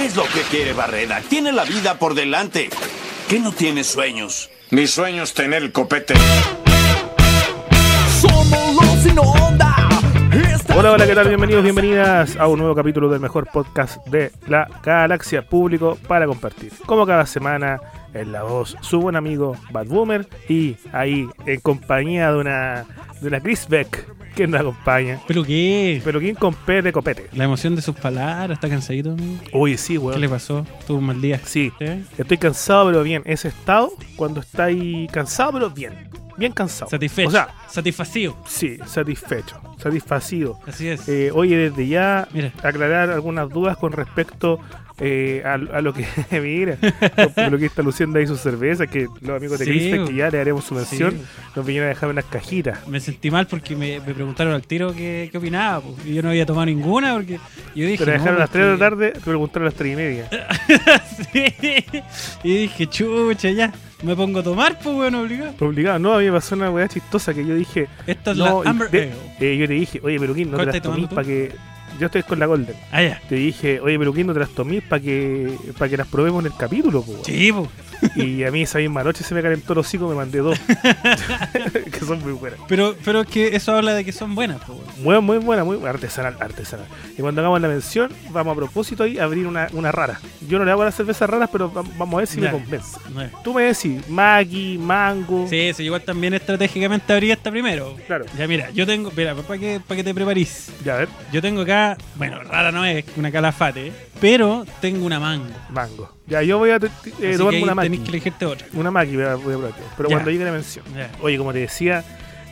¿Qué es lo que quiere Barreda? Tiene la vida por delante. ¿Qué no tiene sueños? Mi sueño es tener el copete. Somos los sin onda. Esta Hola, hola, ¿qué tal? Bienvenidos, bienvenidas a un nuevo capítulo del mejor podcast de la galaxia público para compartir. Como cada semana, en la voz, su buen amigo Bad Boomer y ahí en compañía de una, de una Chris Beck que nos acompaña. ¿Pero qué? Pero ¿quién con P de copete? La emoción de sus palabras, ¿está cansadito? amigo? Uy, sí, ¿Qué le weón. pasó? ¿Tuvo un mal día? Sí, estoy cansado, pero bien. Ese estado, cuando está ahí cansado, pero bien. Bien cansado. Satisfecho. O sea, satisfacido. sí, satisfecho, satisfacido. Así es. Eh, oye, desde ya Mira. aclarar algunas dudas con respecto eh, a, a lo que mira, lo, lo que está luciendo ahí su cerveza, que los amigos de Sí, que ya le haremos su mención, Sí. nos vinieron a dejar unas cajitas. Me sentí mal porque me, me preguntaron al tiro qué, qué opinaba. Y yo no había tomado ninguna porque yo dije. Pero dejaron no, a las 3 de la tarde, te preguntaron a las 3 y media. Sí. Y dije, chucha, ya. Me pongo a tomar, pues, bueno, obligado. Obligado, no, a mí me pasó una weá chistosa que yo dije, Esta es no, la Amber de- eh, yo te dije, oye, pero ¿quién no te ¿Cuál las tomando para que... Yo estoy con la Golden. Ah, ya. Te dije, oye, pero ¿quién no te las tomís para que, para que las probemos en el capítulo? po, weón?" Sí, pues. Y a mí esa misma noche se me calentó el hocico, me mandé dos. que son muy buenas. Pero, pero es que eso habla de que son buenas, pues. Muy, muy buena, muy artesanal, artesanal. Y cuando hagamos la mención, vamos a propósito ahí a abrir una, una rara. Yo no le hago las cervezas raras, pero va- vamos a ver si me convence. Es. Tú me decís, Maggi, Mango. Sí, sí, igual también estratégicamente abrí esta primero. Claro. Ya, mira, yo tengo. Mira, para que, para que te preparís. Ya, a ver, Yo tengo acá, bueno, rara no es, una calafate, pero tengo una mango. Mango. Ya, yo voy a eh, tomarme una tenés que elegirte otra. Una Maggi voy a, voy a probar, pero Ya. cuando llegue la mención. Ya. Oye, como te decía,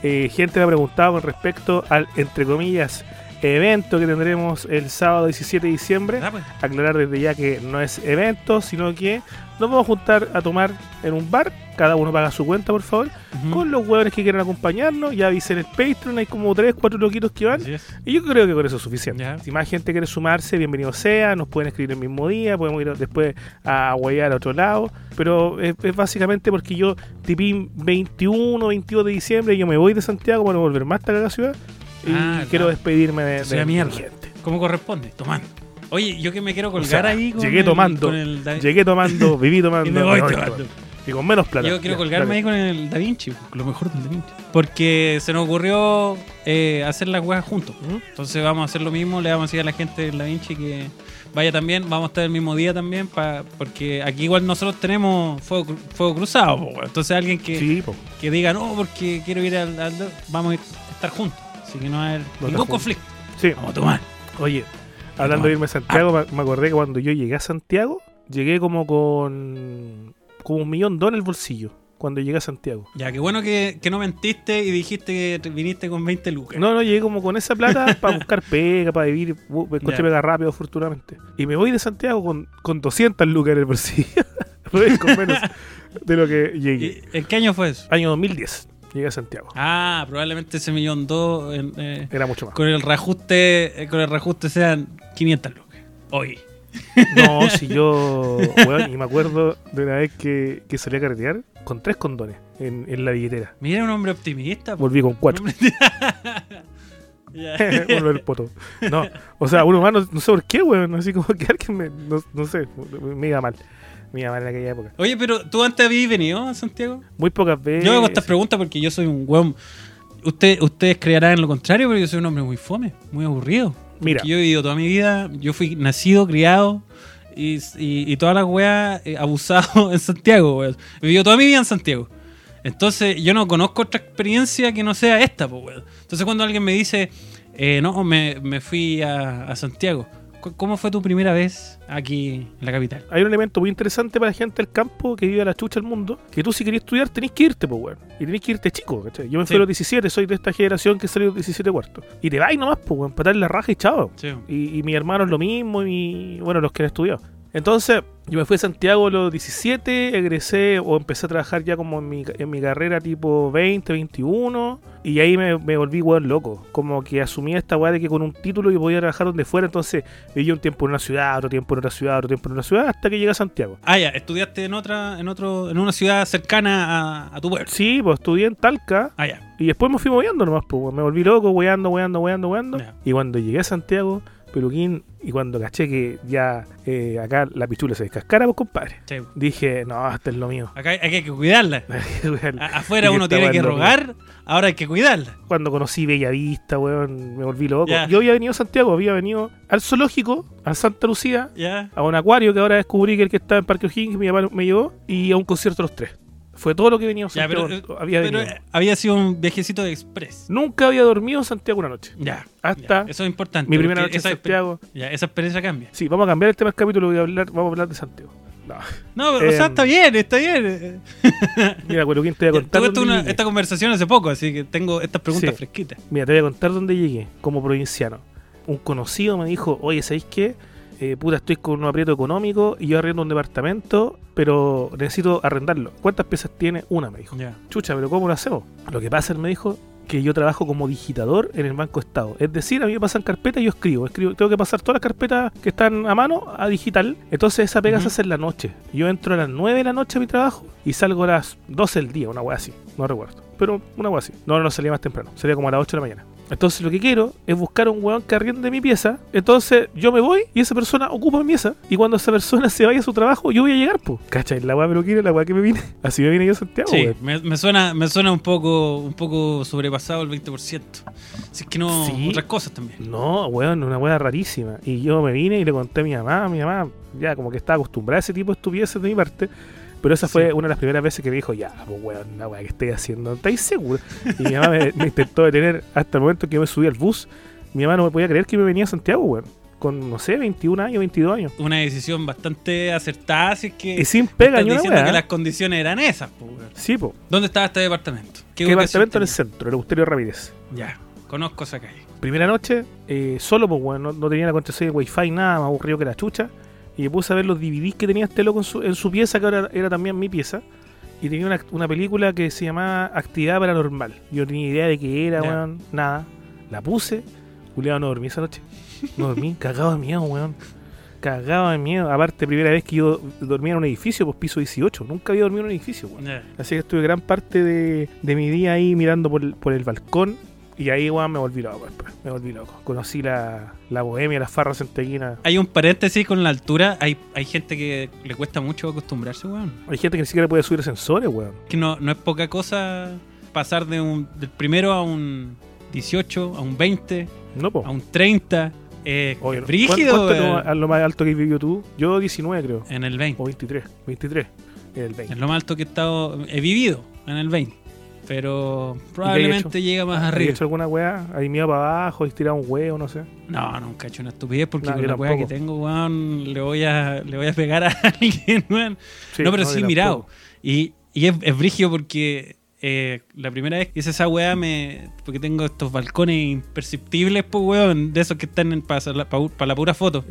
eh, gente me ha preguntado con respecto al, entre comillas, evento que tendremos el sábado 17 de diciembre. Ah, pues. aclarar desde ya que no es evento, sino que nos vamos a juntar a tomar en un bar. Cada uno paga su cuenta, por favor. Con los huevones que quieran acompañarnos. Ya avisen el Patreon, hay como 3, 4 loquitos que van. Y yo creo que con eso es suficiente. Si más gente quiere sumarse, bienvenido sea. Nos pueden escribir el mismo día. Podemos ir después a guayar a otro lado. Pero es, es básicamente porque yo, tipín 21, 22 de diciembre, yo me voy de Santiago para no volver más hasta la ciudad. Y Ah, quiero claro. despedirme de, de mi mierda. gente. ¿Cómo corresponde? Tomando. Oye, yo que me quiero O colgar sea, ahí con llegué el- tomando, con el Da- Llegué tomando, viví tomando. y me voy me voy tomando. tomando. Y con menos plata. Yo quiero colgarme ahí con el Da Vinci, lo mejor del Da Vinci. Porque se nos ocurrió eh, hacer las weas juntos. Entonces vamos a hacer lo mismo, le vamos a decir a la gente del Da Vinci que vaya también, vamos a estar el mismo día también, pa- porque aquí igual nosotros tenemos fuego, cru- fuego cruzado. po. Entonces alguien que, Sí, que diga, no, porque quiero ir al, al- vamos a estar juntos. Así que no va a haber ningún conflicto. Sí. Vamos a tomar. Oye, hablando de irme a Santiago, me- me acordé que cuando yo llegué a Santiago, llegué como con como un millón dólares en el bolsillo. Cuando llegué a Santiago. Ya, qué bueno que, que no mentiste y dijiste que te viniste con 20 lucas. No, no, llegué como con esa plata para buscar pega, para vivir. Encontré Ya. pega rápido, afortunadamente. Y me voy de Santiago con, con 200 lucas en el bolsillo. Con menos de lo que llegué. ¿Y ¿En qué año fue eso? Año 2010, llegué a Santiago. Ah, probablemente ese millón dos en, eh, Era mucho más. con el reajuste eh, con el reajuste sean 500 lucas. Hoy. No, si yo. Weón, y me acuerdo de una vez que, que salí a carretear con tres condones en, en la billetera. Mira, un hombre optimista. Volví con cuatro. Uno del poto. No, o sea, uno más, no, no sé por qué, weón. Así como que alguien me. No, no sé, me iba mal. Me iba mal en aquella época. Oye, pero tú antes habías venido a Santiago. Muy pocas veces. Yo hago estas preguntas porque yo soy un weón. Usted, ustedes creerán en lo contrario, pero yo soy un hombre muy fome, muy aburrido. Mira, Yo he vivido toda mi vida, yo fui nacido, criado y, y, y todas las weas eh, abusado en Santiago, weón. He vivido toda mi vida en Santiago. Entonces yo no conozco otra experiencia que no sea esta, pues, weón. Entonces cuando alguien me dice, eh, no, me, me fui a, a Santiago, ¿cu- ¿cómo fue tu primera vez aquí en la capital? hay un elemento muy interesante para la gente del campo que vive a la chucha del mundo. Que tú, si querés estudiar, tenés que irte, pues, weón. Y tenés que irte chico, ¿cachai? Yo me fui Sí. a los 17, soy de esta generación que salió a los 17 cuartos. Y te vas nomás, pues, weón, para darle la raja y chao. Sí. Y, y mi hermano es lo mismo, y bueno, los que han estudiado. Entonces, yo me fui a Santiago a los 17, egresé o empecé a trabajar ya como en mi, en mi carrera tipo 20, 21, y ahí me, me volví weón loco. Como que asumí esta weá de que con un título yo podía trabajar donde fuera, entonces viví un tiempo en una ciudad, otro tiempo en otra ciudad, otro tiempo en una ciudad, hasta que llegué a Santiago. Ah, ya, estudiaste en otra, en otro, en una ciudad cercana a, a tu pueblo. Sí, pues estudié en Talca, Ah, ya. y después me fui moviendo nomás, pues, weón. me volví loco, weando, weando, weando, weando. Ya. Y cuando llegué a Santiago, peluquín, y cuando caché que ya eh, acá la pichula se descascara, pues compadre, Sí. dije, no, esto es lo mío. Acá hay, hay que cuidarla. Afuera uno tiene que mío. rogar, ahora hay que cuidarla. Cuando conocí Bellavista, weón, me volví loco. Yo había venido a Santiago, había venido al zoológico, a Santa Lucía, a un acuario que ahora descubrí que el que está en Parque O'Higgins, mi papá me llevó, y a un concierto los tres. Fue todo lo que venía a Ya, Santiago. pero, eh, había pero, venido. había sido un viajecito de express. Nunca había dormido en Santiago una noche. Ya. Hasta ya, Eso es importante. mi primera noche en Santiago. Ya, esa experiencia cambia. Sí, vamos a cambiar el tema del capítulo, voy a hablar, vamos a hablar de Santiago. No. No, pero, o sea, Em, está bien, está bien. Mira, Cueluquín, te voy a contar. Tuve una- esta conversación hace poco, así que tengo estas preguntas Sí. fresquitas. Mira, te voy a contar dónde llegué como provinciano. Un conocido me dijo, oye, ¿sabéis qué? Eh, puta, estoy con un aprieto económico y yo arriendo un departamento, pero necesito arrendarlo. ¿Cuántas piezas tiene? Una, me dijo. Ya. Chucha, pero ¿cómo lo hacemos? Lo que pasa, él me dijo, que yo trabajo como digitador en el Banco Estado. Es decir, a mí me pasan carpetas y yo escribo. escribo. Tengo que pasar todas las carpetas que están a mano a digital. Entonces esa pega se Ujú. hace en la noche. Yo entro a las 9 de la noche a mi trabajo y salgo a las 12 del día, una wea así. No recuerdo. Pero una wea así. No, no salía más temprano. Salía como a las 8 de la mañana. Entonces lo que quiero es buscar un weón que arriende mi pieza. Entonces yo me voy y esa persona ocupa mi pieza. Y cuando esa persona se vaya a su trabajo, yo voy a llegar, pues. ¿Cachai? La weá pero quiere, la weá que me vine. Así me vine yo a Santiago, Sí, me, me suena, me suena un poco, un poco sobrepasado el 20%. Si es que no, Sí. otras cosas también. No, weón, una weá rarísima. Y yo me vine y le conté a mi mamá, mi mamá ya como que estaba acostumbrada a ese tipo de estupideces de mi parte. Pero esa fue Sí. una de las primeras veces que me dijo, ya, pues weón, la weá que estoy haciendo, ¿estáis seguro? Y mi mamá me, me intentó detener hasta el momento que yo me subí al bus. Mi mamá no me podía creer que me venía a Santiago, weón. Con, no sé, 21 años, 22 años. Una decisión bastante acertada, es que Y sin pega ni una diciendo weá. que las condiciones eran esas. weón. Sí, po. ¿Dónde estaba este departamento? ¿Qué ubicación departamento en el centro? El Augusterio Ramírez. Ya, conozco esa calle. Primera noche, eh, solo, pues, weón, no, no tenía la contraseña de Wi-Fi, nada, más aburrido que la chucha. Y me puse a ver los DVDs que tenía este loco en su, en su pieza, que ahora era también mi pieza. Y tenía una, una película que se llamaba Actividad Paranormal. Yo no tenía idea de qué era, Ya. weón, nada. La puse, Julián no dormí esa noche. No dormí, cagado de miedo, weón. Cagado de miedo. Aparte, primera vez que yo dormía en un edificio, pues piso 18. Nunca había dormido en un edificio, weón. Así que estuve gran parte de, de mi día ahí mirando por, por el balcón. Y ahí, weón, me volví loco. después, Me volví loco. Conocí la, la bohemia, las farras centeguinas. Hay un paréntesis con la altura. Hay, hay gente que le cuesta mucho acostumbrarse, weón. Hay gente que ni siquiera puede subir ascensores, weón. Que no, no es poca cosa pasar de un, del primero a un 18, a un 20, No, po. a un 30. Eh, Oye, brígido, ¿cuánto es más- lo más alto que vivió tú? Yo 19, creo. En el 20. O 23. 23. En el 20. Es lo más alto que he estado. He vivido en el 20. Pero probablemente llega más ¿Has arriba. hecho alguna weá? ¿Hay miedo para abajo? ¿Has tirado un huevo? No sé. No, nunca he hecho una estupidez porque No, con la weá que tengo, weón, le voy a, le voy a pegar a alguien, weón. Sí, no, pero yo sí, mirado. Y, y es, es brigio porque eh, la primera vez que hice esa weá me. Porque tengo estos balcones imperceptibles, pues weón, de esos que están para la, pa- pa la pura foto,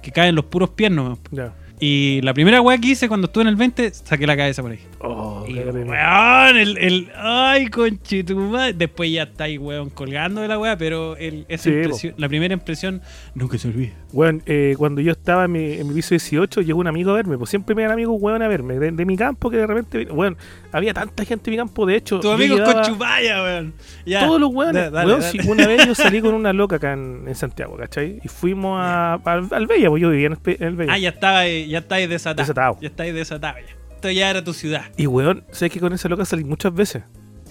que caen los puros pies nomás. Ya. Y la primera weá que hice cuando estuve en el 20, saqué la cabeza por ahí. Oh, Y, weón, el, el. Ay, conchetumá. Después ya está ahí, weón, colgando de la weá, pero el, esa Sí, impresión- la primera impresión nunca se olvida. Weón, eh, cuando yo estaba en mi, en mi piso 18, llegó un amigo a verme. Pues siempre me dan amigos, weón, a verme. De, de mi campo que de repente, weón, había tanta gente en mi campo. De hecho, Tu yo amigo es llegaba- con chupalla, weón. Ya. Todos los weones. Da- dale, Weón, dale. si una vez yo salí con una loca acá en, en Santiago, ¿cachai? Y fuimos a, al, al Bella, pues yo vivía en el, en el Bella. Ah, ya estaba, ahí- ya estáis desatado. Desatado. Ya estáis desatado ya. Esto ya era tu ciudad. Y weón, sé que con esa loca salí muchas veces.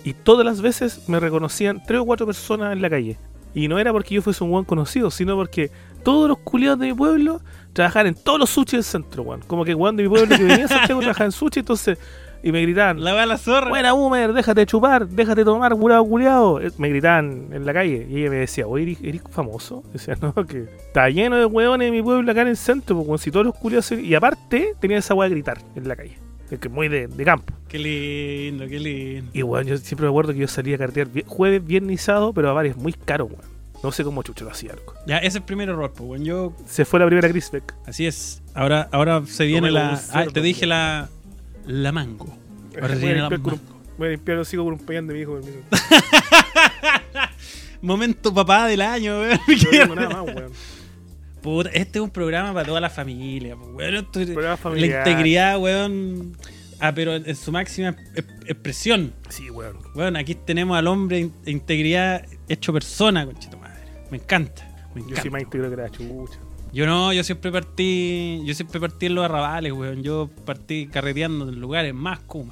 Y todas las veces me reconocían tres o cuatro personas en la calle. Y no era porque yo fuese un weón conocido, sino porque todos los culiados de mi pueblo trabajaban en todos los sushi del centro, weón. Como que weón de mi pueblo que venía a Santiago trabajaba en sushi, entonces. Y me gritaban, La va la zorra. Buena Boomer, déjate chupar, déjate tomar, curado culiado. Me gritaban en la calle y ella me decía, oye, ¿eres, famoso? Y decía, no, que está lleno de hueones en mi pueblo acá en el centro, como si todos los culiados. se-". Y aparte, tenía esa hueá de gritar en la calle, es que es muy de, de campo. Qué lindo, qué lindo. Y bueno, yo siempre me acuerdo que yo salía a cartear jueves, viernes y sábado, pero a varios muy caro, weón. No sé cómo chucho lo hacía, loco. Ya, ese es el primer error, pues, weón. Yo, Se fue la primera Chris Beck. así es. Ahora, ahora se viene la. Ah, te dije la. La mango. Ahora se la mango. un- voy a limpiar el hocico con un peñón de mi hijo. permiso. Momento papá del año, weón. No tengo nada más, weón. Puta, este es un programa para toda la familia, pues, weón. La integridad, weón. Ah, pero en su máxima expresión. Sí, weón. Weón, aquí tenemos al hombre de integridad hecho persona, conchito madre. Me encanta. Me Yo encanta. sí más integro que la chucha. Yo no, yo siempre partí, yo siempre partí en los arrabales, weón. Yo partí carreteando en lugares más weón.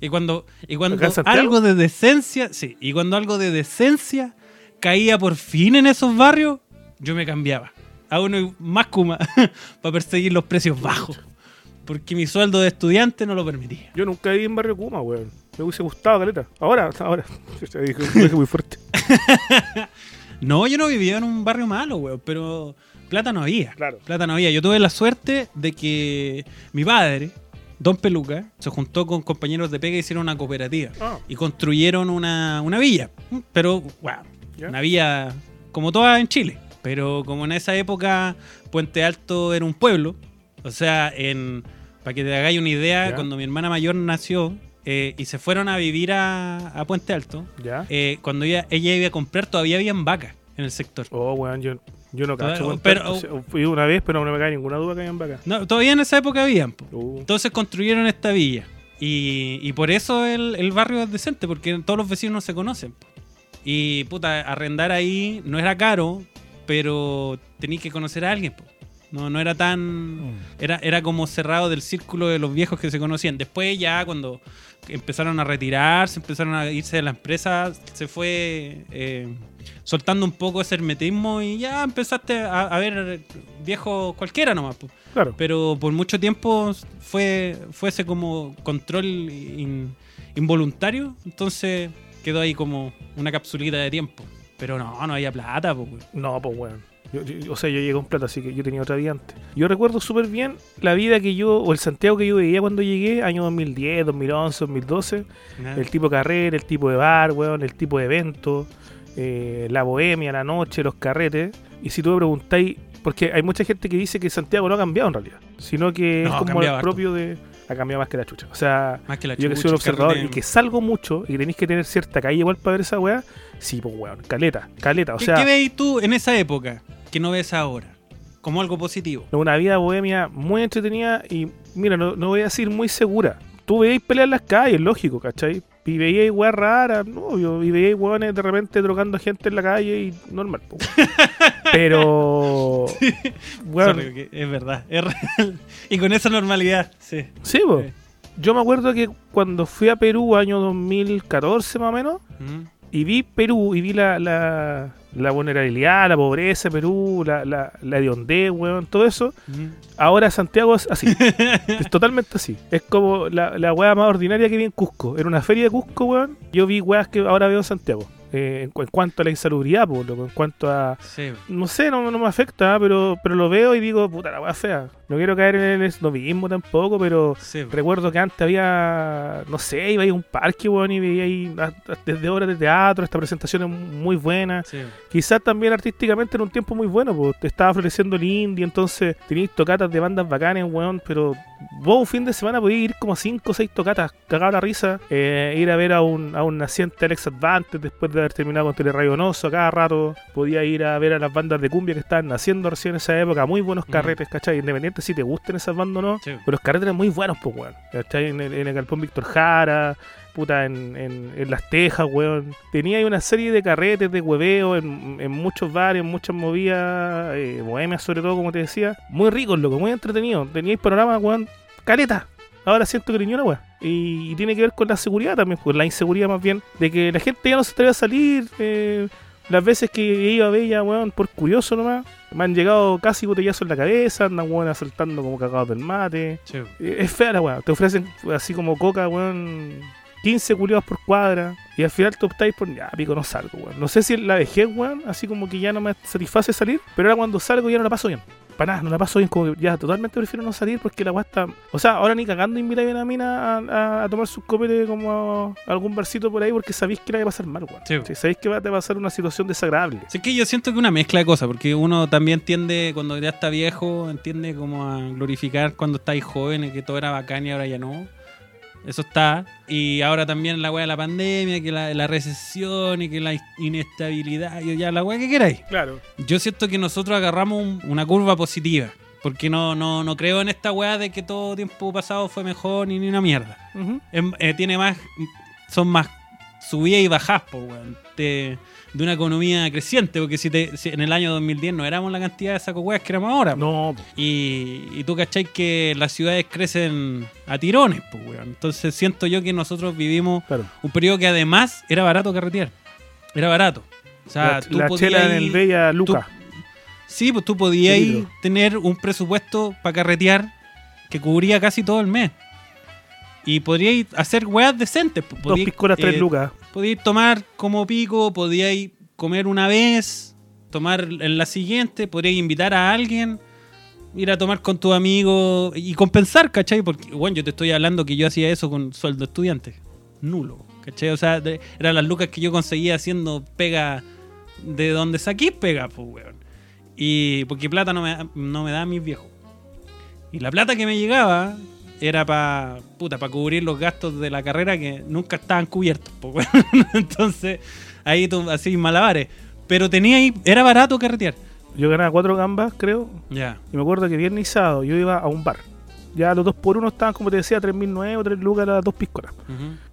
Y cuando, y cuando algo de decencia, sí, y cuando algo de decencia caía por fin en esos barrios, yo me cambiaba a uno más kuma para perseguir los precios bajos. Porque mi sueldo de estudiante no lo permitía. Yo nunca viví en Barrio Kuma, weón. Me hubiese gustado, caleta. Ahora, ahora. Dije muy fuerte. No, yo no vivía en un barrio malo, weón, pero plata no había. Claro. Plata no había. Yo tuve la suerte de que mi padre, Don Peluca, se juntó con compañeros de pega y hicieron una cooperativa. Ah. Y construyeron una, una villa. Pero, wow, una villa como todas en Chile. Pero como en esa época Puente Alto era un pueblo, o sea, en para que te hagáis una idea, cuando mi hermana mayor nació eh, y se fueron a vivir a, a Puente Alto, ¿Ya? eh, cuando ella, ella iba a comprar todavía habían vacas en el sector. Oh, weón, yo, yo no cacho. weón, pero- o sea, fui una vez, pero no me cae ninguna duda que hayan vaca. No, todavía en esa época habían. po. Uh, Entonces construyeron esta villa. Y, y por eso el, el barrio es decente, porque todos los vecinos se conocen. po. Y puta, arrendar ahí no era caro, pero tenías que conocer a alguien. po. No, no era tan. Era, era como cerrado del círculo de los viejos que se conocían. Después, ya cuando empezaron a retirarse, empezaron a irse de la empresa, se fue eh, soltando un poco ese hermetismo y ya empezaste a, a ver viejos cualquiera nomás. po claro. pero por mucho tiempo fue, fue ese como control in- involuntario, entonces quedó ahí como una capsulita de tiempo. Pero no, no había plata, pues. No, pues weón. Yo- yo- o sea, yo llegué con plata, así que yo tenía otra vida antes. Yo recuerdo súper bien la vida que yo, o el Santiago que yo veía cuando llegué, año 2010, 2011, 2012. El tipo de carrera, el tipo de bar, weón, el tipo de evento, eh, la bohemia, la noche, los carretes. Y si tú me preguntáis, porque hay mucha gente que dice que Santiago no ha cambiado en realidad, sino que No, es como el propio de. Ha cambiado más que la chucha. O sea, Más que la yo que soy un observador y que salgo mucho y tenéis que tener cierta calle igual para ver esa weá, sí, pues weón, caleta, caleta. O ¿Qué, sea, qué veis tú en esa época que no ves ahora? Como algo positivo. una vida bohemia muy entretenida y, mira, no, no voy a decir muy segura. Tú veías pelear en las calles, lógico, ¿cachai? Y veíais weas raras, no, yo, y veíais weones de repente drogando gente en la calle y normal, po. Pero, Sorry, que es verdad, es real. Y con esa normalidad, sí. sí, po. Sí. Yo me acuerdo que cuando fui a Perú, año 2014 más o menos, Mm. Y vi Perú y vi la, la, la vulnerabilidad, la pobreza de Perú, la, la, la hediondez, weón, todo eso. Mm. Ahora Santiago es así. es totalmente así. Es como la, la weá más ordinaria que vi en Cusco. Era una feria de Cusco, weón. Yo vi weas que ahora veo en Santiago. Eh, en, cu- en cuanto a la insalubridad, po, loco, en cuanto a. Sí. No sé, no, no me afecta, ¿ah? pero, pero lo veo y digo, puta, la weá fea. No quiero caer en el snobismo tampoco, pero Sí. recuerdo que antes había, no sé, iba a ir a un parque, weón, y veía ahí ah, desde obras de teatro, esta presentación es muy buena. sí. Quizás también artísticamente en un tiempo muy bueno, pues te estaba floreciendo el indie, entonces tenías tocatas de bandas bacanas, weón, pero vos un fin de semana podías ir como a 5 o 6 tocatas, cagado la risa, eh, ir a ver a un, a un naciente Alex Advantage después de haber terminado con Telerayo Noso cada rato, podía ir a ver a las bandas de cumbia que estaban naciendo recién en esa época, muy buenos Mm. carretes, ¿cachai? Independiente si te gusten esas bandas o no, Sí. pero los carretes eran muy buenos, pues, weón. En el, en el Galpón Víctor Jara, puta, en, en, en Las Tejas, weón. Tenía ahí una serie de carretes, de hueveo, en, en muchos bares, en muchas movidas, eh, bohemias sobre todo, como te decía. Muy ricos, loco, muy entretenidos. Teníais panoramas, weón, careta. Ahora siento que ni una weón. Y, y tiene que ver con la seguridad también, pues la inseguridad más bien, de que la gente ya no se atreve a salir. eh, las veces que iba a Bella, weón, por curioso nomás, me han llegado casi botellazos en la cabeza, andan, weón, asaltando como cagados del mate. Sí. Eh, Es fea la weá. Te ofrecen así como coca, weón. 15 culiados por cuadra. Y al final te optáis por, ya, pico, no salgo, weón. No sé si la dejé, weón. Así como que ya no me satisface salir. Pero ahora cuando salgo ya no la paso bien. Para nada, no la paso bien. Como que ya totalmente prefiero no salir porque la weá está. O sea, ahora ni cagando invitáis a mina a, a- a tomar sus copetes como a algún barcito por ahí porque sabéis que la va a pasar mal, weón. Sí. Sí, sabéis que va a te va a pasar una situación desagradable. Sí, es que yo siento que una mezcla de cosas, porque uno también tiende, cuando ya está viejo, entiende como a glorificar cuando estáis jóvenes, que todo era bacán y ahora ya no. Eso está. Y ahora también la weá de la pandemia, que la, la recesión y que la inestabilidad, y ya la weá que queráis. Claro. Yo siento que nosotros agarramos un- una curva positiva. Porque no, no, no creo en esta weá de que todo tiempo pasado fue mejor ni ni una mierda. Eh, tiene más. Son más. Subías y bajás, po, weón, de, de una economía creciente, porque si, te, si en el año 2010 no éramos la cantidad de saco weas que éramos ahora. po. No, po. Y, y tú cachai que las ciudades crecen a tirones, pues, weón. Entonces siento yo que nosotros vivimos claro. un periodo que además era barato carretear. Era barato. O sea, la tú la podías chela en el ir- Bella Luca. Sí, pues tú podías ir tener un presupuesto para carretear que cubría casi todo el mes. Y podríais hacer weas decentes. Dos piscolas, tres eh, lucas. Podíais tomar como pico, podíais comer una vez, tomar en la siguiente, podríais invitar a alguien, ir a tomar con tu amigo y compensar, ¿cachai? Porque, bueno, yo te estoy hablando que yo hacía eso con sueldo estudiante. Nulo, ¿cachai? O sea, de- eran las lucas que yo conseguía haciendo pega de donde saqué pega, pues, weón. Y porque plata no me, da- no me da mis viejos. Y la plata que me llegaba era para puta, para cubrir los gastos de la carrera que nunca estaban cubiertos. Entonces, ahí tú así malabares. Pero tenía ahí, era barato carretear. Yo ganaba cuatro gambas, creo. Ya. Y me acuerdo que viernes y sábado yo iba a un bar. Ya los dos por uno estaban, como te decía, 3.009 o 3 lucas las dos piscolas.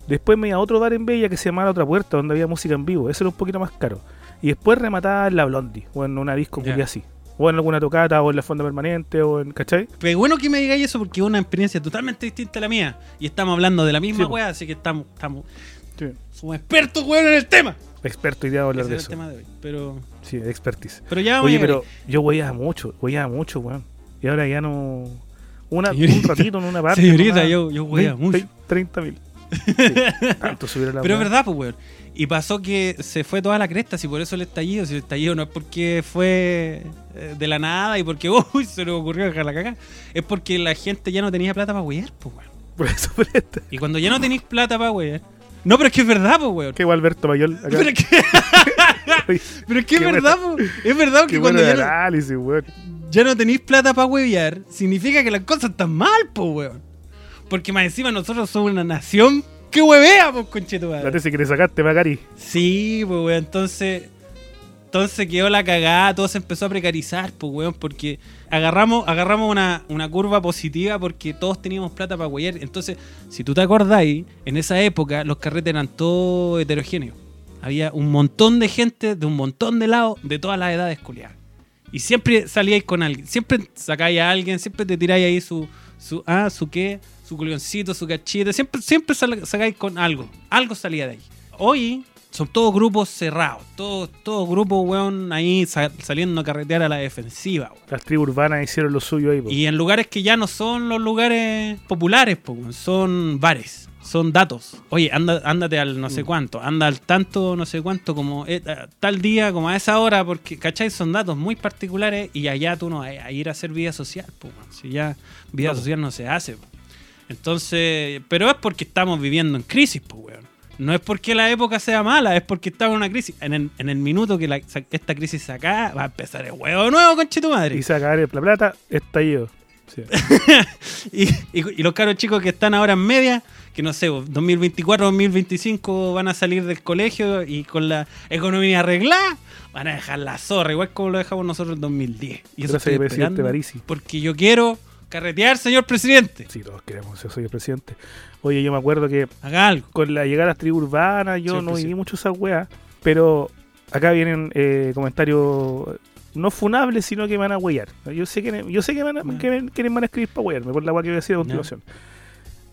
Después me iba a otro bar en Bella que se llamaba La Otra Puerta, donde había música en vivo. Eso era un poquito más caro. Y después remataba en la Blondie, o en una disco culia así. O en alguna tocata, o en la fonda permanente, o en. ¿Cachai? Pero bueno que me digáis eso porque es una experiencia totalmente distinta a la mía. Y estamos hablando de la misma Sí, weá, así que estamos, estamos Sí. somos expertos, weón, en el tema. Experto idea de hablar de es el eso. tema de hoy. Pero, Sí, expertise. pero ya Oye, pero yo hueaba mucho, hueaba mucho, weón. Y ahora ya no. Una, Señorita. un ratito en una parte. Señorita, nomás. yo- yo Veinte- mucho. 30 mil. Tanto subir a la Pero es verdad, pues, weón. Y pasó que se fue toda la cresta, si por eso el estallido, si el estallido no es porque fue eh, de la nada y porque uy, se le ocurrió dejar la caca, es porque la gente ya no tenía plata para wear, pues, weón. Por eso, por esto. Y cuando ya no tenéis plata para wear. No, pero es que es verdad, pues, weón. Que Alberto Mayol acá. Pero es que, pero es, que es Qué verdad, pues. Es verdad que cuando ya no, análisis, weón. ya no tenéis plata para huevear, significa que las cosas están mal, pues, weón. Porque más encima nosotros somos una nación que huevea, pues, conchetumadre. La tesis que le sacaste, Macari. Sí, pues, weón. Entonces, entonces quedó la cagada, todo se empezó a precarizar, pues, weón, porque agarramos, agarramos una, una curva positiva porque todos teníamos plata para huear. Entonces, si tú te acordáis, en esa época los carretes eran todos heterogéneos. Había un montón de gente de un montón de lados, de todas las edades culiadas. Y siempre salíais con alguien, siempre sacáis a alguien, siempre te tiráis ahí su, su, ah, su qué, su culioncito, su cachita, siempre, siempre sacáis con algo, algo salía de ahí. Hoy son todos grupos cerrados, todos, todos grupos, weón, ahí sa- saliendo a carretear a la defensiva, weón. Las tribus urbanas hicieron lo suyo ahí, po. Y en lugares que ya no son los lugares populares, po, weón, son bares, son datos. Oye, anda, ándate al no sé cuánto, anda al tanto no sé cuánto, como eh, tal día, como a esa hora, porque, ¿cachai? Son datos muy particulares y allá tú no vas a ir a hacer vida social, po, weón. Si ya vida No, social no se hace, po. Entonces, pero es porque estamos viviendo en crisis, pues, weón. No es porque la época sea mala, es porque estamos en una crisis. En el, en el minuto que la- esta crisis se acaba, va a empezar el huevo nuevo, conche tu madre. Y sacar la plata, estallido. Sí. Y, y- y los caros chicos que están ahora en media, que no sé, 2024, 2025 van a salir del colegio y con la economía arreglada, van a dejar la zorra, igual como lo dejamos nosotros en 2010. Y eso Gracias, estoy esperando. Porque yo quiero carretear, señor presidente. Sí, todos queremos, soy el presidente. Oye, yo me acuerdo que Haga algo. con la llegada a las tribus urbanas yo Señor no viví presidente. mucho esa weá, pero acá vienen eh, comentarios no funables, sino que me van a huellar. Yo sé que, yo sé que, van a, Ya. que, que me van a escribir para huellarme por la weá que voy a decir a continuación.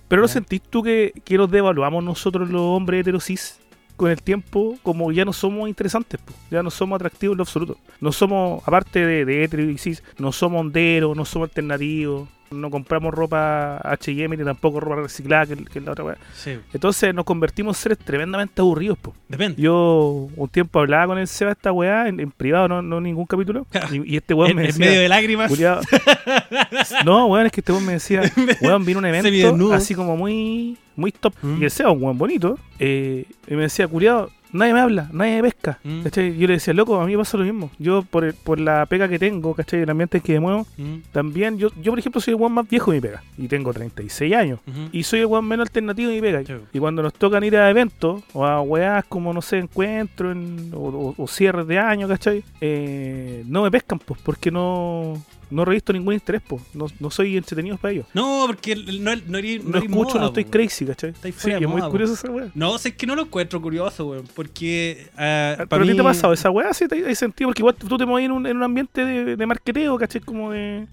Pero ¿no sentís tú que, que nos devaluamos nosotros los hombres heterosis con el tiempo como ya no somos interesantes, po? ya no somos atractivos en lo absoluto. No somos, aparte de, de no somos honderos, no somos alternativos, no compramos ropa H&M ni tampoco ropa reciclada, que, que es la otra weá. Sí, Entonces nos convertimos en seres tremendamente aburridos, po. depende. Yo un tiempo hablaba con el Seba esta weá en, en privado, no, no en ningún capítulo. Y, y este weón en, me en decía. medio de lágrimas. No, weón, es que este weón me decía, weón, vino un evento así como muy, muy top. Mm. Y el Seba, un weón bonito, eh, y me decía, culiado, nadie me habla, nadie me pesca. Mm. ¿cachai? Yo le decía, loco, a mí me pasa lo mismo. Yo, por, el- por la pega que tengo, ¿cachai? El ambiente en que me muevo, Mm, también, yo, yo por ejemplo, soy el weón más viejo de mi pega. Y tengo 36 años. ujú. Y soy el weón menos alternativo de mi pega. Y cuando nos tocan ir a eventos o a weás como, no sé, encuentros en- o, o- o cierres de año, ¿cachai? Eh, no me pescan, pues, porque no no revisto ningún interés, po. No, no soy entretenido para ellos. No, porque no, no, No, erí escucho, moda, no estoy crazy, ¿cachai? Estáis Sí, es muy po. curioso esa weá. No, sé que no lo encuentro curioso, weón. Porque. pa' Pero mí- te ha pasado esa weá, sí, te- hay sentido, porque igual tú te mueves en un, en un ambiente de, de marketeo, ¿cachai? Como de,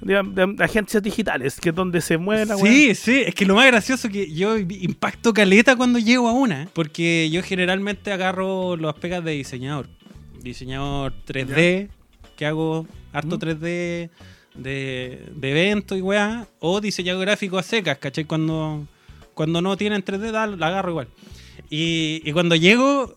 de, de agencias digitales, que es donde se mueve la weá. Sí, sí, es que lo más gracioso es que yo impacto caleta cuando llego a una, porque yo generalmente agarro las pegas de diseñador. Diseñador 3D, que hago harto Mm. 3D de, de eventos y weá, o diseñador gráfico a secas, ¿cachai? Cuando, cuando no tienen 3D, da- la agarro igual. Y, y cuando llego,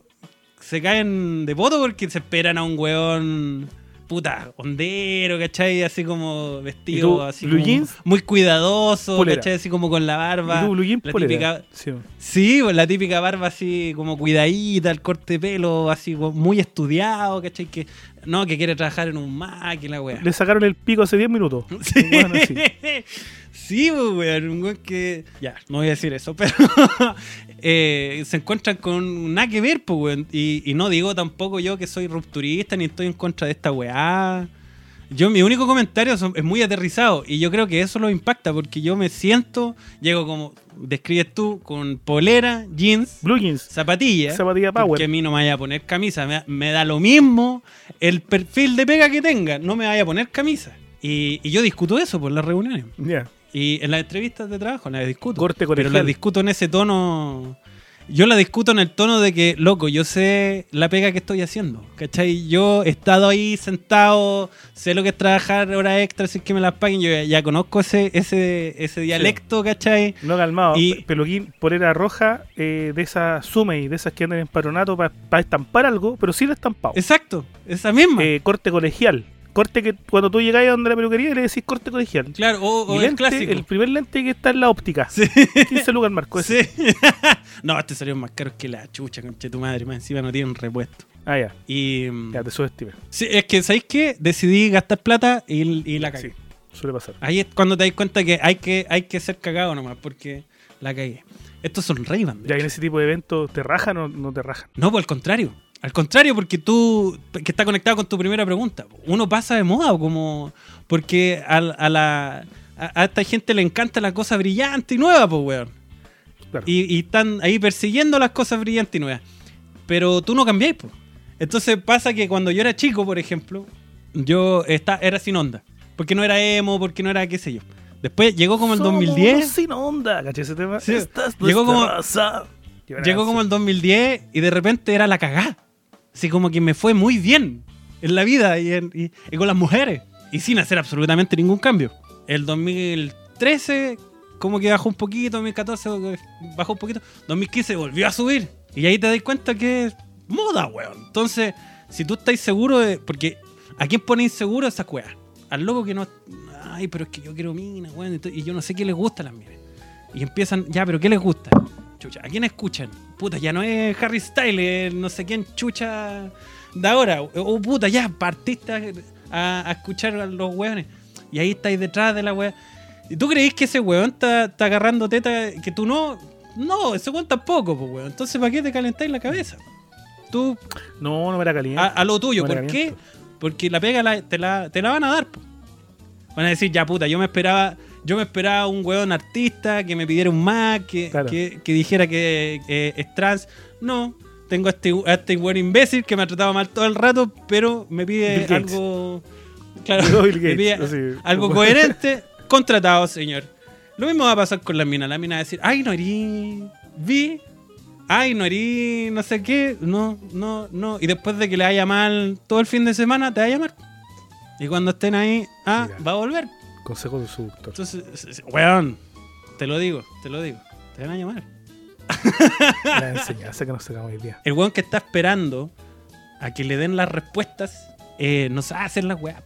se caen de voto porque se esperan a un weón puta, hondero, ¿cachai? Así como vestido, ¿Y tú, así blue como jeans? muy cuidadoso, Polera. ¿cachai? Así como con la barba. ¿Y tú, blue jean, la polera? típica, Sí. Sí, pues la típica barba así como cuidadita, el corte de pelo así como muy estudiado, ¿cachai? Que, no, que quiere trabajar en un Mac y la weá. Le sacaron el pico hace 10 minutos. Sí, sí pues, weón, un weón que... Ya, no voy a decir eso, pero eh, se encuentran con nada que ver, pues, weón. Y, y no digo tampoco yo que soy rupturista ni estoy en contra de esta weá. Yo, mi único comentario son- es muy aterrizado y yo creo que eso lo impacta porque yo me siento, llego como describes tú, con polera, jeans, Blue jeans. zapatillas. Zapatilla power. Porque a mí no me vaya a poner camisa. Me, me da lo mismo el perfil de pega que tenga. No me vaya a poner camisa. Y, y yo discuto eso por las reuniones. Ya. Y en las entrevistas de trabajo las discuto. Corte pero las discuto en ese tono. Yo la discuto en el tono de que, loco, yo sé la pega que estoy haciendo. ¿Cachai? Yo he estado ahí sentado, sé lo que es trabajar horas extras sin que me las paguen. Yo ya, ya conozco ese, ese, ese dialecto, ¿cachai? No calmado. Y- Peluquín, polera roja, eh, de esas Sumei, de esas que andan en patronato para estampar algo, pero sí la estampado. Exacto, esa misma. Eh, corte colegial. Corte que cuando tú llegáis a donde la peluquería le decís corte colegial. claro, o, o Y el lente, clásico. el primer lente que está en la óptica. Sí. 15 lucas marco. ese. Sí. no, este salió más caro que la chucha, conche tu madre. Más encima no tienen repuesto. Ah, ya. Y. Ya, te subestimé. sí, es que, ¿sabéis qué? Decidí gastar plata y, y la cagué. Sí, suele pasar. Ahí es cuando te das cuenta que hay que, hay que ser cagado nomás, porque la cagué. Estos son ray Ya en ese tipo de eventos, ¿te rajan o no te rajan? No, pues al contrario. Al contrario, porque tú, que está conectado con tu primera pregunta, uno pasa de moda, como, porque a, a la, a, a esta gente le encanta la cosa brillante y nueva, pues, weón. Claro. Y, y están ahí persiguiendo las cosas brillantes y nuevas. Pero tú no cambiáis, pues. Entonces pasa que cuando yo era chico, por ejemplo, yo está, era sin onda. Porque no era emo, porque no era qué sé yo. Después llegó como el Somos 2010. sin onda, ¿cachai ese tema? Sí. Llegó como- raza. Llegó como el 2010 y de repente era la cagá. Así como que me fue muy bien en la vida y, en- y- con las mujeres. Y sin hacer absolutamente ningún cambio. El 2013 como que bajó un poquito, 2014 bajó un poquito, 2015 volvió a subir. Y ahí te das cuenta que es moda, weón. Entonces, si tú estás seguro de... Porque, ¿a quién pone inseguro esa weá? Al loco que no... Ay, pero es que yo quiero minas, weón. Y yo no sé qué les gusta a las minas. Y empiezan, ya, pero ¿qué les gusta? Chucha, ¿a quién escuchan? Puta, ya no es Harry Styles, no sé quién chucha de ahora. O o, puta, ya, partiste a, a escuchar a los weones. Y ahí estáis detrás de la wea. ¿Y tú creís que ese weón está, está agarrando teta que tú no? No, ese weón tampoco, pues weón. Entonces, ¿para qué te calentáis la cabeza? Tú, No, no me era caliente. a, a lo tuyo, No ¿por qué? Porque la pega la- te, la, te la van a dar, po. Van a decir, ya puta, yo me esperaba, yo me esperaba un weón artista que me pidiera un Mac, que, Claro. que, que dijera que eh, es trans. No, tengo a este, a este weón imbécil que me ha tratado mal todo el rato, pero me pide algo. Claro, me pide así. algo coherente, contratado, señor. Lo mismo va a pasar con la mina. La mina va a decir, ay, no erí. Vi. Ay, no erí. No sé qué. No, no, no. Y después de que le vaya mal todo el fin de semana, te va a llamar. Y cuando estén ahí, ah, Mira. va a volver. Consejo de su doctor. Entonces, weón, te lo digo, te lo digo. Te van a llamar. La enseñanza que nos sacamos hoy día. El weón que está esperando a que le den las respuestas, eh, no sabe hacer las weas.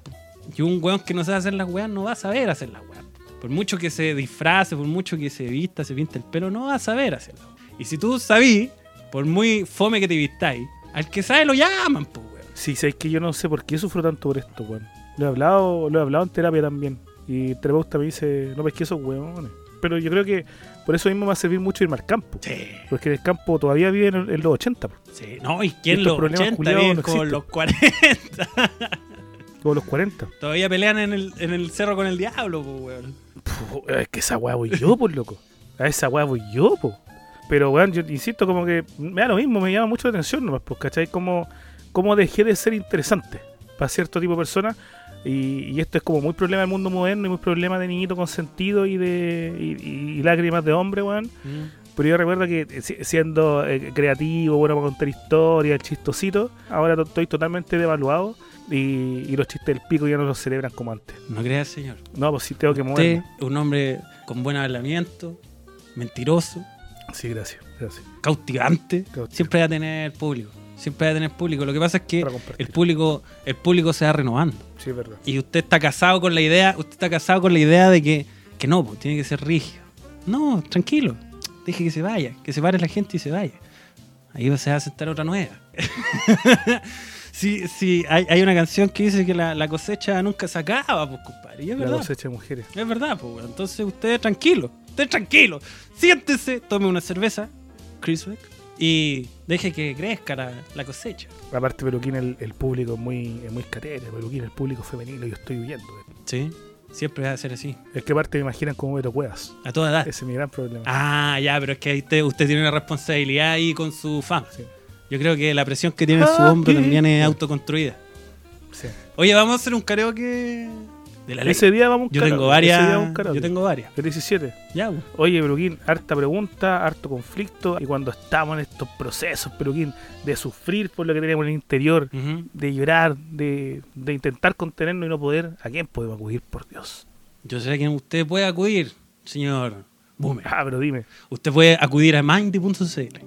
Y un weón que no sabe hacer las weas no va a saber hacer las weas. Por mucho que se disfrace, por mucho que se vista, se pinte el pelo, no va a saber hacerlo. Y si tú sabís, por muy fome que te vistáis, al que sabe lo llaman, pues weón. Sí, sabes que yo no sé por qué sufro tanto por esto, weón. Lo he hablado, lo he hablado en terapia también. Y terapeuta me dice, no pesques esos weones. Pero yo creo que por eso mismo me va a servir mucho irme al campo. Sí, Porque en el campo todavía viven en, en los 80. po. sí. No, ¿y quién los problemas 80 culiados vive no con los 40? Como los 40. Todavía pelean en el, en el cerro con el diablo, po, weón. Es que esa weá voy yo, por loco. A esa weá voy yo, po. Pero, weón, yo insisto, como que me da lo mismo, me llama mucho la atención nomás, pues, ¿cachai? Como, como dejé de ser interesante para cierto tipo de personas. Y, y esto es como muy problema del mundo moderno y muy problema de niñito consentido y de y, y lágrimas de hombre, weón. Pero yo recuerdo que eh, si- siendo eh, creativo, bueno para contar historias, chistosito, ahora to- estoy totalmente devaluado y, y los chistes del pico ya no los celebran como antes. No creas, señor. No, pues sí tengo que moverme. un hombre con buen hablamiento, mentiroso, Sí, gracias, gracias. cautivante. Cautivante. Siempre va a tener público. Siempre va a tener público. Lo que pasa es que el público, el público se va renovando. Sí, es verdad. Y usted está casado con la idea, usted está casado con la idea de que, que no, pues, tiene que ser rígido. No, tranquilo. Deje que se vaya, que se pare la gente y se vaya. Ahí se va a sentar otra nueva. sí, sí, hay, hay una canción que dice que la, la cosecha nunca se acaba, pues, compadre. Y es La verdad. cosecha de mujeres. Es verdad, pues. Entonces usted tranquilo, usted tranquilo. Siéntese, tome una cerveza, Chris Beck, y deje que crezca la, la cosecha. Aparte, Peluquín, el, el público es muy, es muy catete. Peluquín, el público femenino, yo estoy huyendo. Sí, siempre va a ser así. Es que aparte me imaginan como Beto Cuevas. A toda edad. Ese es mi gran problema. Ah, ya, pero es que ahí usted, usted tiene una responsabilidad ahí con su fama. Sí. Yo creo que la presión que tiene en su Ah, hombro ¿qué? también es autoconstruida. Sí. Oye, vamos a hacer un karaoke de la ley. Ese día vamos Yo tengo varias. Yo tengo varias. El 17. Ya, pues. Oye, Peluquín, harta pregunta, harto conflicto. Y cuando estamos en estos procesos, Peluquín, de sufrir por lo que tenemos en el interior, de llorar, de, de intentar contenernos y no poder, ¿a quién podemos acudir, por Dios? Yo sé a quién usted puede acudir, señor Boomer. Ah, pero dime. Usted puede acudir a mindy.cl.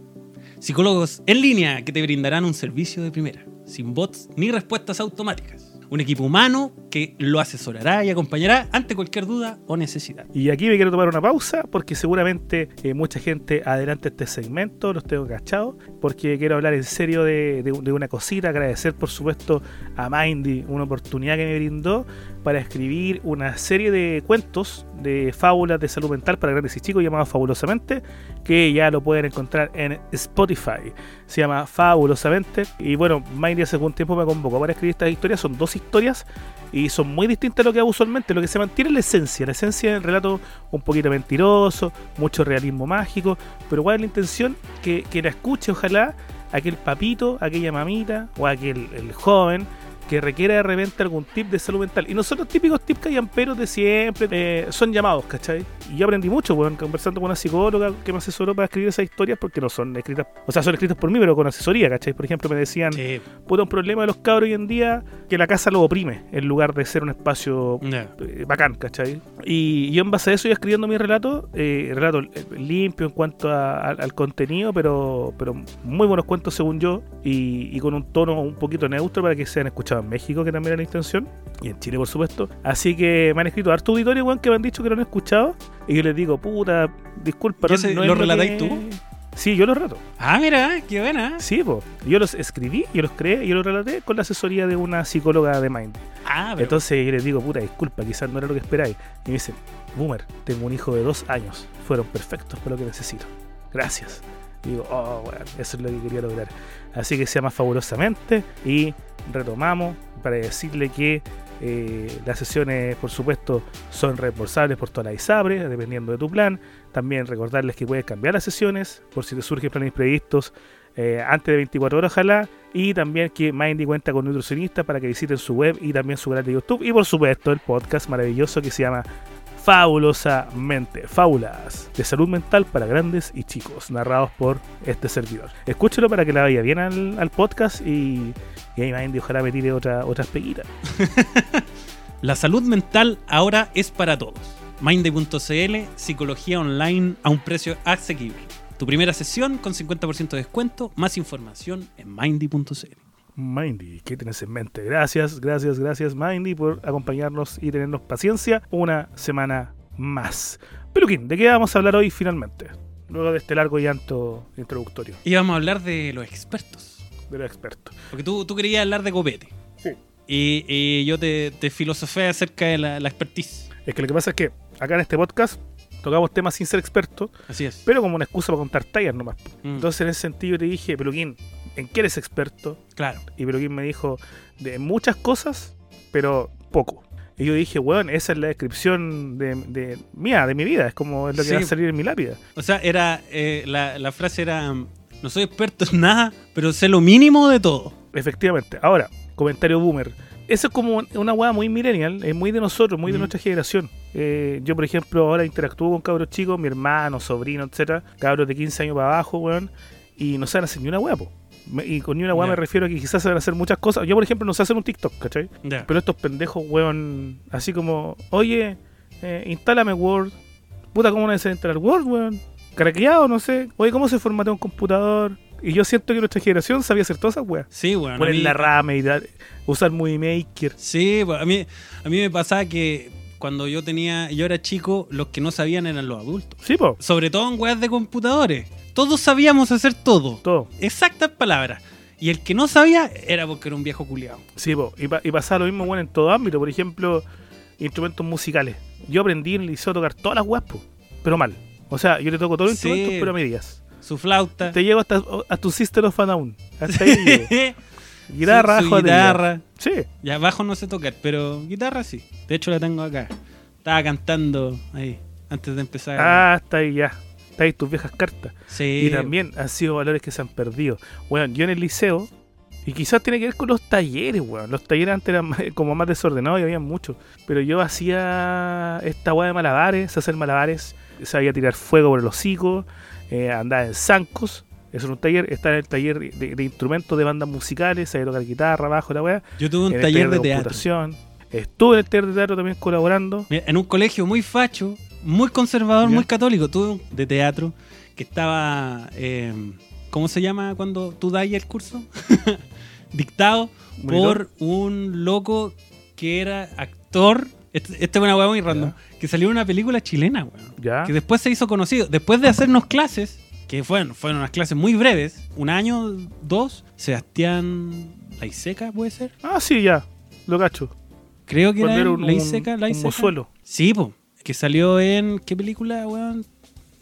Psicólogos en línea que te brindarán un servicio de primera, sin bots ni respuestas automáticas. Un equipo humano que lo asesorará y acompañará ante cualquier duda o necesidad. Y aquí me quiero tomar una pausa porque seguramente eh, mucha gente adelante este segmento, los tengo cachados, porque quiero hablar en serio de, de- de una cosita, agradecer por supuesto a Mindy una oportunidad que me brindó para escribir una serie de cuentos de fábulas de salud mental para grandes y chicos llamados Fabulosamente, que ya lo pueden encontrar en Spotify. Se llama Fabulosamente. Y bueno, Mindy hace algún tiempo me convocó para escribir estas historias. Son dos historias y son muy distintas a lo que hago usualmente. Lo que se mantiene es la esencia. La esencia del relato un poquito mentiroso, mucho realismo mágico. Pero cuál es la intención? Que, que la escuche, ojalá, aquel papito, aquella mamita o aquel el joven que requiera de repente algún tip de salud mental. Y no son los típicos tips callamperos de siempre, eh, son llamados, ¿cachai? Y yo aprendí mucho, weón, conversando con una psicóloga que me asesoró para escribir esas historias porque no son escritas, o sea, son escritas por mí, pero con asesoría, ¿cachai? Por ejemplo, me decían, Sí. puta, un problema de los cabros hoy en día que la casa lo oprime en lugar de ser un espacio eh, bacán, ¿cachai? Y yo en base a eso iba escribiendo mi relato, eh, relato eh, limpio en cuanto a- a- al contenido, pero, pero muy buenos cuentos según yo, y, y con un tono un poquito neutro para que sean escuchados en México, que también era la intención, y en Chile, por supuesto. Así que me han escrito harto auditorio, weón, que me han dicho que lo han escuchado, y yo les digo, puta, disculpa, ¿Y ese es lo relatáis que- tú? Sí, yo lo relato. Ah, mira, qué buena. Sí, po. yo los escribí, yo los creé, y yo los relaté con la asesoría de una psicóloga de Mind. Ah, pero Entonces yo les digo, puta, disculpa, quizás no era lo que esperáis. Y me dicen, Boomer, tengo un hijo de dos años. Fueron perfectos para lo que necesito. Gracias. Y digo, oh, bueno, eso es lo que quería lograr. Así que se llama Fabulosamente y retomamos para decirle que eh, las sesiones, por supuesto, son reembolsables por toda la ISABRE, dependiendo de tu plan. También recordarles que puedes cambiar las sesiones por si te surgen planes previstos eh, antes de 24 horas, ojalá. Y también que Mindy cuenta con nutricionista para que visiten su web y también su canal de YouTube. Y por supuesto, el podcast maravilloso que se llama Fabulosamente, Fábulas de salud mental para grandes y chicos, narrados por este servidor. Escúchelo para que le vaya bien al, podcast y, y ahí Mindy ojalá me tire otra, otras peguitas. la salud mental ahora es para todos. Mindy.cl, psicología online a un precio asequible. Tu primera sesión con 50% de descuento, más información en mindy.cl. Mindy, ¿qué tienes en mente? Gracias, gracias, gracias Mindy por acompañarnos y tenernos paciencia una semana más. Peluquín, ¿de qué vamos a hablar hoy finalmente? Luego de este largo llanto introductorio Y vamos a hablar de los expertos. de los expertos. Porque tú, tú querías hablar de copete. Sí. Y, y yo te, te filosofé acerca de la, la expertise. Es que lo que pasa es que acá en este podcast tocamos temas sin ser expertos, Así es. pero como una excusa para contar tallas nomás. Mm, Entonces en ese sentido te dije, Peluquín, ¿en qué eres experto? claro. Y Peluquín me dijo, de muchas cosas, pero poco. Y yo dije, weón, esa es la descripción de, de mía, de mi vida. Es como es lo que Sí. va a salir en mi lápida. O sea, era eh, la, la frase era, no soy experto en nada, pero sé lo mínimo de todo. Efectivamente. Ahora, comentario boomer. Eso es como una weá muy millennial, es muy de nosotros, muy de Mm. nuestra generación. Eh, yo, por ejemplo, ahora interactúo con cabros chicos, mi hermano, sobrino, etcétera, cabros de 15 años para abajo, weón, y no saben hacer ni una weá, po. Y con ni una weá me refiero a que quizás saben hacer muchas cosas. Yo, por ejemplo, no sé hacer un TikTok, ¿cachai? Pero estos pendejos, weón, así como, oye, eh, instálame Word. Puta, ¿cómo no se instalar Word, weón? Craqueado, no sé. Oye, ¿cómo se formatea un computador? Y yo siento que nuestra generación sabía hacer todas esas weas. Sí, a Poner mí- la RAM y dar- usar Movie Maker. Sí, pues, a mí, a mí me pasaba que cuando yo tenía, yo era chico, los que no sabían eran los adultos. Sí, po. Sobre todo en weas de computadores. Todos sabíamos hacer todo. Todo. Exactas palabras. Y el que no sabía era porque era un viejo culiado. Sí, po. Y, pa- y pasaba lo mismo, bueno, en todo ámbito. Por ejemplo, instrumentos musicales. Yo aprendí en el liceo a tocar todas las weas, po, pero mal. O sea, yo le toco todos los Sí. instrumentos, pero a medias. Su flauta. Te llevo hasta, a tu Sister of a Down. Hasta ahí llego. Guitarra, su, su guitarra. Sí. Ya abajo no sé tocar, pero guitarra sí. De hecho la tengo acá. Estaba cantando ahí, antes de empezar. Ah, está ahí ya. Ahí tus viejas cartas. sí. Y también han sido valores que se han perdido. Bueno, yo en el liceo, y quizás tiene que ver con los talleres, weón. Los talleres antes eran como más desordenados y había muchos. Pero yo hacía esta weá de malabares, hacer malabares, sabía tirar fuego por el hocico, eh, andaba en zancos. Eso era un taller, estaba en el taller de, de instrumentos de bandas musicales, sabía tocar guitarra, bajo, la weá. Yo tuve un taller de teatro. computación. Estuve en el taller de teatro también colaborando. En un colegio muy facho, muy conservador, Ya. muy católico. Un de teatro que estaba. eh, ¿Cómo se llama cuando tú das el curso? Dictado Monitor. por un loco que era actor. Este- es una weá muy random. Que salió en una película chilena, weón. Ya. que después se hizo conocido. Después de hacernos clases, que fueron, fueron unas clases muy breves, un año, dos, Sebastián Laiseca, ¿puede ser? Ah, sí, ya. Lo cacho. Creo que Cuando era, un, Laiseca, Laiseca. un mozuelo. Sí, po, que salió en... ¿Qué película, weón?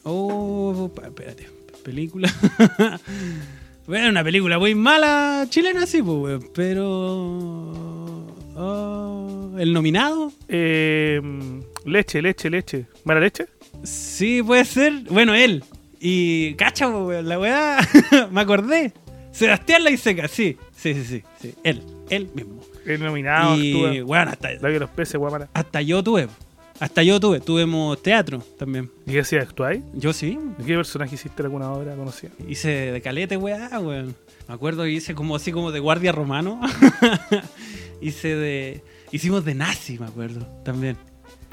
Oh, espérate, película... bueno, una película muy mala chilena, sí, pues, weón, pero... oh, ¿El nominado? Eh, leche, leche, leche. ¿Mala leche? Sí, puede ser. Bueno, él. Y cacha, po, weón, la weá. Me acordé. Sebastián Laiseca, sí. Sí, sí, sí, sí. Él, él mismo. El nominado. y bueno, hasta, los peces, guamara. hasta yo tuve. Hasta yo tuve. Tuvimos teatro también. ¿Y qué hacías? ¿Actuáis? Yo sí. ¿De qué personaje hiciste alguna obra conocida? Hice de calete, weá, weón. Me acuerdo que hice como así como de guardia romano. hice de. Hicimos de nazi, me acuerdo, también.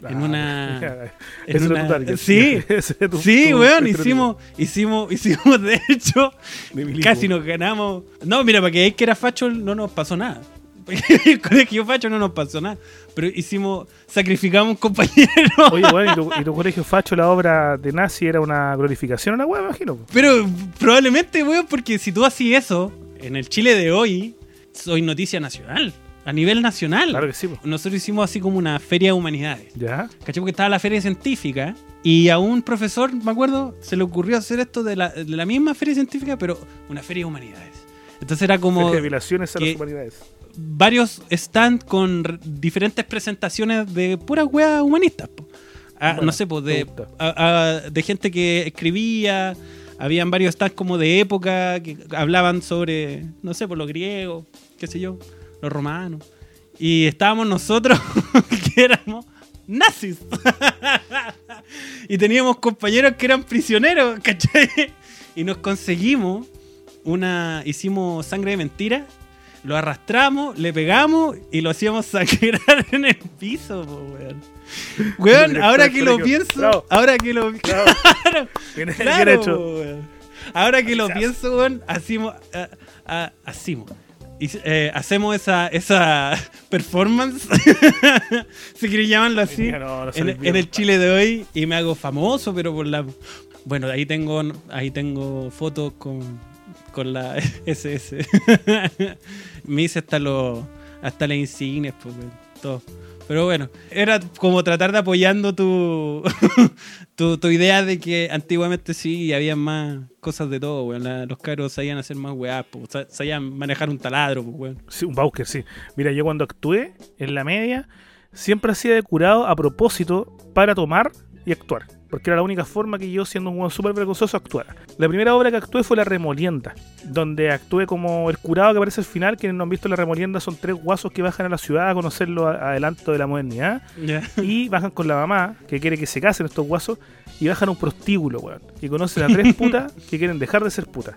En una- Ah, en una- tu target. sí. Tu- Sí, tu weón, hicimos, hicimos, hicimos, de hecho, de casi nos ganamos. No, mira, para que veáis que era facho, no nos pasó nada. El colegio facho no nos pasó nada. Pero hicimos, sacrificamos un compañero. Oye, weón, ¿y tu, y tu colegio facho, la obra de nazi era una glorificación a la weá, imagino. Pero probablemente, weón, porque si tú hacías eso en el Chile de hoy, soy noticia nacional. A nivel nacional. Claro que sí, po. Nosotros hicimos así como una feria de humanidades. ¿Ya? ¿Cachai? Porque estaba la feria científica y a un profesor, me acuerdo, se le ocurrió hacer esto de la, de la misma feria científica, pero una feria de humanidades. Entonces era como violaciones a las humanidades. Varios stands con diferentes presentaciones de puras weas humanistas. Ah, Bueno, no sé, pues de, gusta. a- a- de gente que escribía, habían varios stands como de época que hablaban sobre, no sé, por los griegos, qué sé yo, los romanos. Y estábamos nosotros, que éramos nazis. y teníamos compañeros que eran prisioneros, ¿cachai? Y nos conseguimos una. Hicimos sangre de mentira, lo arrastramos, le pegamos y lo hacíamos sangrar en el piso, po, weón. Weón, ahora que lo pienso, Bravo. ahora que lo claro, Bien, bien weón. Ahora que lo pienso, weón, hacimos, ah, ah, hacimos. Y, eh, hacemos esa, esa performance, si quieren llamarlo así, Mira, no, no en, en el Chile de hoy y me hago famoso, pero por la... Bueno, ahí tengo, ahí tengo fotos con, con la SS. Me hice hasta los hasta las insignias, pues, todo. Pero bueno, era como tratar de apoyando tu, tu, tu idea de que antiguamente sí había más cosas de todo, weón. Los caros sabían hacer más weá, sa- sabían manejar un taladro, pues, weón. Sí, un Bauker, sí. Mira, yo cuando actué en la media, siempre hacía de curado a propósito para tomar y actuar. Porque era la única forma que yo, siendo un weón súper vergonzoso, actuara. La primera obra que actué fue La Remolienda, donde actué como el curado que aparece al final. Quienes no han visto La Remolienda son tres guasos que bajan a la ciudad a conocerlo a- adelanto de la modernidad. Y bajan con la mamá, que quiere que se casen estos guasos, y bajan a un prostíbulo, weón. Y conocen a tres putas que quieren dejar de ser putas.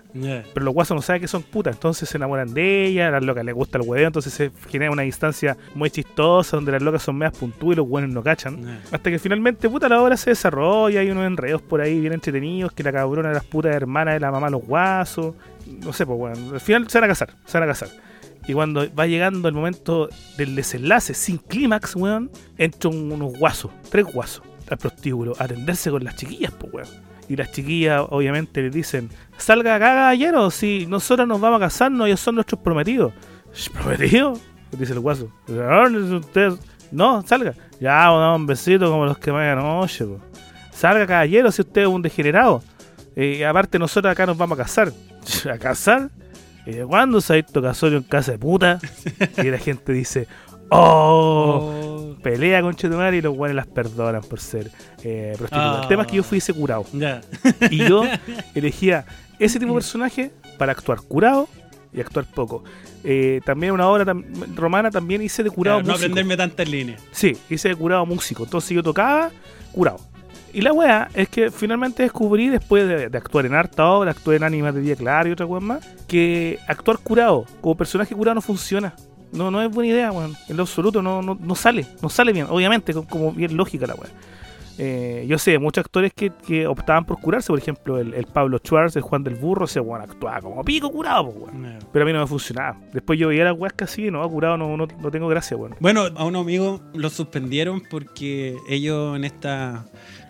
Pero los guasos no saben que son putas, entonces se enamoran de ella, a las locas les gusta el hueveo, entonces se genera una distancia muy chistosa donde las locas son medias puntúas y los buenos no cachan. Hasta que finalmente, puta, la obra se desarrolla, hay unos enredos por ahí bien entretenidos, que la cabrona de las putas hermanas de la mamá los guasos, no sé, pues bueno, al final se van a casar, se van a casar. Y cuando va llegando el momento del desenlace, sin clímax, weón, entran unos guasos, tres guasos, al prostíbulo, a atenderse con las chiquillas, pues weón. Y las chiquillas, obviamente, le dicen: Salga acá, caballero, si nosotros nos vamos a casarnos, ellos son nuestros prometidos. "Sh, ¿Prometidos? Dice el guaso. Ustedes- no, salga. Ya, un besito como los que vayan anoche, po. Salga, caballero, si usted es un degenerado. Eh, aparte, nosotros acá nos vamos a casar. ¿A casar? ¿Y de cuándo se ha visto casorio en casa de puta? y la gente dice: ¡Oh! Oh. Pelea con Chetumar y los guanes las perdonan por ser eh, prostitutas. El tema es que yo fui ese curado. Ya. Y yo elegía ese tipo de personaje para actuar curado y actuar poco. Eh, también una obra tam- romana también hice de curado Claro, no músico. aprenderme tantas líneas. Sí, hice de curado músico. Entonces yo tocaba curado. Y la wea es que finalmente descubrí, después de, de actuar en harta obra, actué en Ánimas de Día Claro y otra wea más, que actuar curado, como personaje curado, no funciona. No, no es buena idea, weón. En lo absoluto no, no, no sale, no sale bien. Obviamente, co- como bien lógica la wea. Eh, yo sé, muchos actores que, que optaban por curarse, por ejemplo, el, el Pablo Schwartz, el Juan del Burro, ese weón actuaba como pico curado, pues, weón. Pero a mí no me funcionaba. Después yo veía las weas que así, no, curado no, no, no tengo gracia, weón. Bueno, a un amigo lo suspendieron porque ellos en esta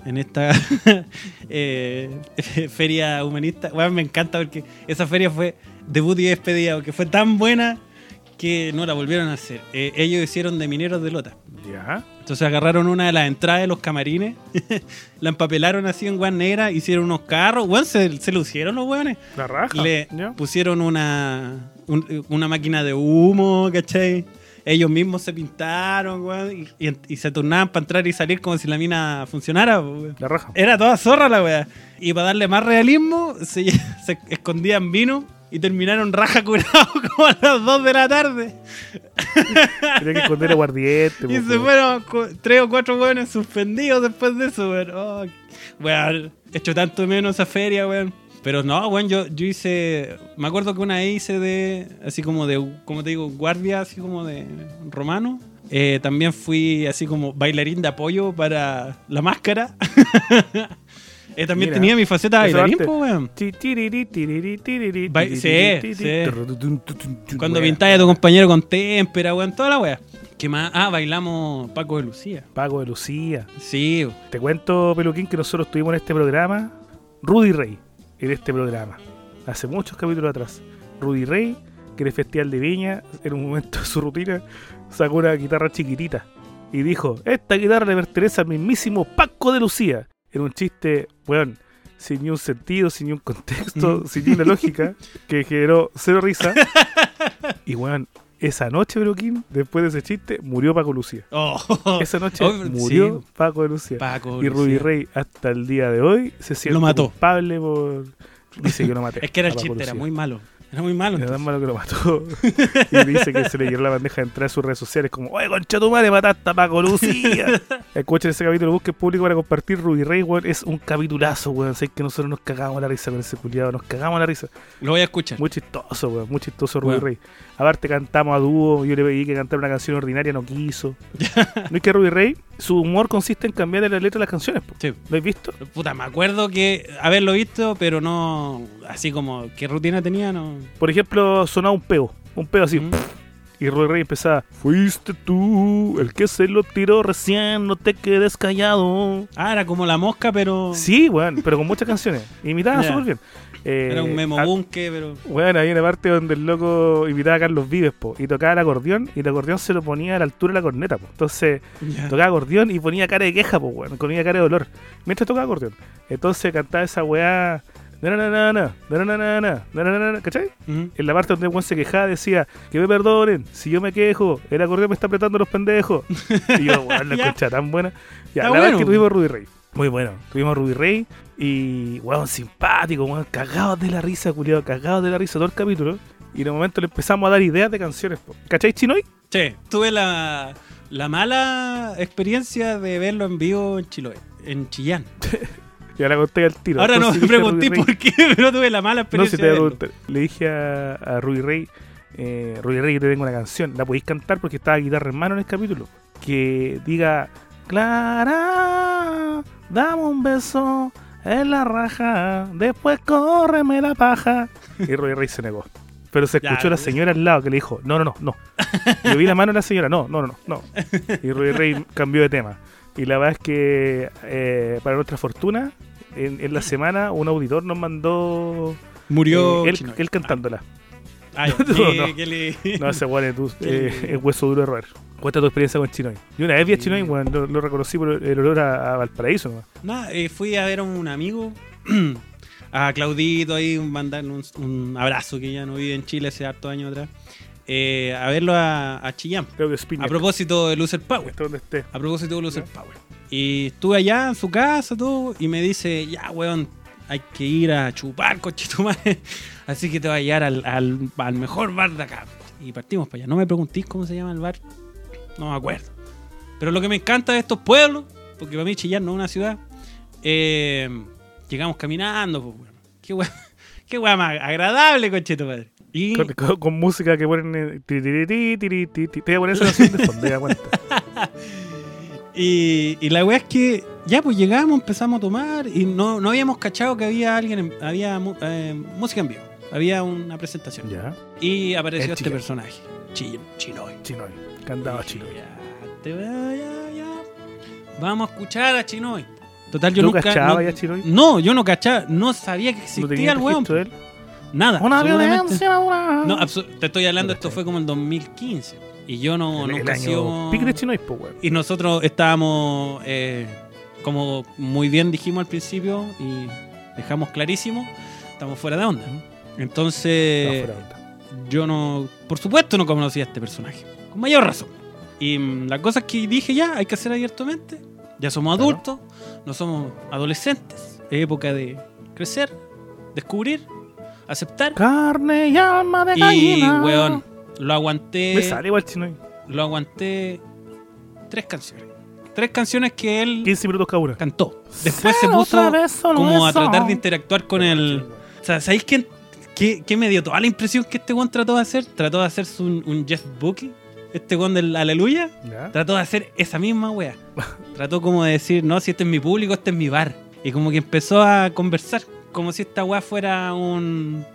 en esta eh, feria humanista, bueno, me encanta porque esa feria fue debut y despedida, porque fue tan buena que no la volvieron a hacer. Eh, ellos hicieron de mineros de lota. Ya. Entonces agarraron una de las entradas de los camarines, la empapelaron así en guan negra, hicieron unos carros, weón, se, se lucieron los weones. La raja. Le pusieron una, un- una máquina de humo, ¿cachai? Ellos mismos se pintaron, weón, y, y- y se turnaban para entrar y salir como si la mina funcionara, weón. La raja. Era toda zorra la weá. Y para darle más realismo, se, se escondían vino y terminaron raja curado como a las 2 de la tarde. Tenía que esconder el guardiente. Y se fueron tres o cuatro weones suspendidos después de eso, weón. Oh, weón, he hecho tanto menos esa feria, weón. Pero no, weón, yo, yo hice. Me acuerdo que una vez hice de. Así como de. Como te digo, guardia, así como de romano. Eh, también fui así como bailarín de apoyo para la máscara. Eh, también Mira, tenía mi faceta de bailarín, po, weón. Sí, sí. Cuando pintáis a tu compañero con témpera, weón, toda la weá. ¿Qué más? Ah, bailamos Paco de Lucía. Paco de Lucía. Sí, Te cuento, Peluquín, que nosotros tuvimos en este programa Rudy Rey. En este programa. Hace muchos capítulos atrás. Rudy Rey, que en el Festival de Viña, en un momento de su rutina, sacó una guitarra chiquitita. Y dijo, esta guitarra le pertenece al mismísimo Paco de Lucía. Era un chiste, weón, sin ni un sentido, sin ni un contexto, sin ni una lógica, que generó cero risa. Y weón, esa noche, Peluquín, después de ese chiste, murió Paco Lucía. Oh, Esa noche Oh, murió sí. Paco Lucía. Paco. Y Ruby. Rey hasta el día de hoy se siente Lo mató. culpable por... Dice yo lo maté. Es que era el chiste, era muy malo. Era muy malo. Era tan malo que lo mató. y dice que se le llenó la bandeja de entrada a sus redes sociales como, oye, concha tu madre, mataste a Paco Lucía. Escuchen ese capítulo, busquen público para compartir. Ruby Rey, weón, es un capitulazo, weón. Sé que nosotros nos cagamos la risa con ese culiado, nos cagamos la risa. Lo voy a escuchar. Muy chistoso, weón, muy chistoso Ruby. Rey. Aparte cantamos a dúo, yo le pedí que cantara una canción ordinaria, no quiso. no es que Ruby Rey, su humor consiste en cambiar la letra de las canciones. Sí. ¿lo habéis visto? Puta, me acuerdo que haberlo visto, pero no. Así como, ¿qué rutina tenía? No. Por ejemplo, sonaba un peo, un peo así. Mm. Y Rudy Rey empezaba, fuiste tú el que se lo tiró recién, no te quedes callado. Ah, era como la mosca, pero. Sí, weón, pero con muchas canciones. Imitaba Ya. súper bien. Eh, Era un memo ah, bunke, pero. Bueno, hay una parte donde el loco invitaba a Carlos Vives, po, y tocaba el acordeón, y el acordeón se lo ponía a la altura de la corneta, po. Entonces, tocaba acordeón y ponía cara de queja, pues, weón, ponía cara de dolor. Mientras tocaba acordeón. Entonces cantaba esa weá. na, na, na, na, na, na, na, na, na, na, ¿Cachai? En la parte donde weón se quejaba decía, que me perdonen, si yo me quejo, el acordeón me está apretando los pendejos. Y yo, weón, la escucha tan buena. Ya, la verdad es bueno. que tuvimos Rudy Rey. Muy bueno. Tuvimos a Rudy Rey y, weón, simpático, weón, cagados de la risa, culiado, cagados de la risa todo el capítulo. Y en un momento le empezamos a dar ideas de canciones, po. ¿cachai, Chinoy? Che, tuve la, la mala experiencia de verlo en vivo en Chiloé, en Chillán. Ya la conté al tiro. Ahora no me pregunté por qué, pero tuve la mala No, si experiencia. te voy a preguntar. Le dije a, a Rudy Rey, eh, Rudy Rey, yo te tengo una canción. ¿La podéis cantar? Porque estaba guitarra en mano en el capítulo. Que diga, Clara, dame un beso en la raja, después córreme la paja. Y Rudy Rey se negó. Pero se Ya, escuchó la señora al lado que le dijo, no, no, no, no. Yo vi la mano de la señora, no, no, no, no. Y Rudy Rey cambió de tema. Y la verdad es que, eh, para nuestra fortuna, en, en la semana un auditor nos mandó Murió eh, él cantándola. Ah, ya. No, ¿Qué- no. qué le- No, ese weón es, tu- eh, hueso duro de roer. Cuenta tu experiencia con Chinoy. Yo una vez vi a. Chinoy, weón, lo, lo reconocí por el olor a, a Valparaíso. nomás. Nada, eh, fui a ver a un amigo, a Claudito ahí, un- mandarle un, un abrazo que ya no vive en Chile hace hartos años atrás, eh, a verlo a, a Chillán. A propósito de Loser Power. Esté donde esté. A propósito de Loser Power. Y estuve allá en su casa, todo, y me dice, ya, weón, hay que ir a chupar, conchetumare. Así que te voy a llevar al, al- al mejor bar de acá. Y partimos para allá. No me preguntéis cómo se llama el bar. No me acuerdo. Pero lo que me encanta de estos pueblos, porque para mí Chillán no es una ciudad, eh, llegamos caminando, pues, weón. Qué weá, qué weá más agradable, conchetumare. Y Con, con- con música que ponen. eh. Te voy a poner esa canción de fondo, cuenta. Y, y la weá es que ya pues llegamos, empezamos a tomar y no, no habíamos cachado que había alguien, en- había eh, música en vivo, había una presentación. Ya. Y apareció El este personaje, Chin, Chinoy. Chinoy. Cantaba Dije, Chinoy. Ya, te va- ya, ya. Vamos a escuchar a Chinoy. Total, yo ¿Tú nunca. cachabas no, ya Chinoy? no, yo no cachaba, no sabía que ¿No existía el weón. registro de él? Nada. Una absolutamente. violencia, una. No, abso- te estoy hablando, esto fue como en 2015. Y yo no, el, el nunca he año sido- pic de Chinoy, weón. Y nosotros estábamos, eh, como muy bien dijimos al principio y dejamos clarísimo, estamos fuera de onda. Entonces, yo no, por supuesto no conocía a este personaje, con mayor razón. Y mm, la cosa es que dije ya, hay que hacer abiertamente, ya somos Claro. adultos, no somos adolescentes, es época de crecer, descubrir, aceptar. Carne y alma de Y, gallina. weón, lo aguanté Me sale igual Chinoy. lo aguanté tres canciones. Tres canciones que él 15 minutos cada una. cantó. Después se puso como a tratar de interactuar con el... O sea, ¿sabéis qué, qué, qué me dio toda la impresión que este weón trató de hacer? Trató de hacerse un, un Jeff Bucky, este weón del Aleluya. Ya. Trató de hacer esa misma wea. Trató como de decir, no, si este es mi público, este es mi bar. Y como que empezó a conversar, como si esta wea fuera un...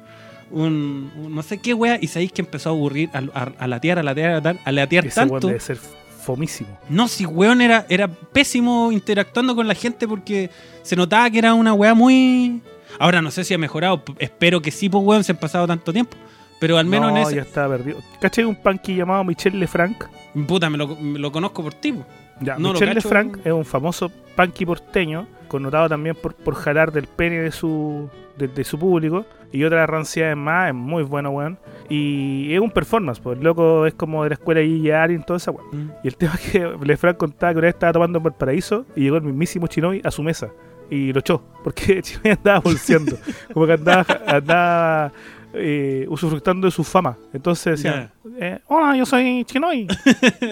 Un, un no sé qué wea, y sabéis que empezó a aburrir, a, a, a latear, a latear, a latear, a latear Ese tanto. debe ser fomísimo. No, si weón era, era pésimo interactuando con la gente porque se notaba que era una weá muy. Ahora no sé si ha mejorado, espero que sí, pues weón, se han pasado tanto tiempo. Pero al menos no, en ese. ya estaba perdido. ¿Cachai un punky llamado Michel Lefranc? Puta, me lo, me lo conozco por ti. Ya, No Michel. Lefranc es un famoso punky porteño, connotado también por, por jalar del pene de su, de, de su público. Y otras ranciedades más, es muy bueno, weón. Y es un performance, pues el loco es como de la escuela y Alien, toda esa weón. Mm. Y el tema es que Lefranc contaba que una vez estaba tomando en Valparaíso y llegó el mismísimo Chinoy a su mesa y lo echó, porque Chinoy andaba bolseando, como que andaba, andaba eh, usufructando de su fama. Entonces decía, eh, hola, yo soy Chinoy.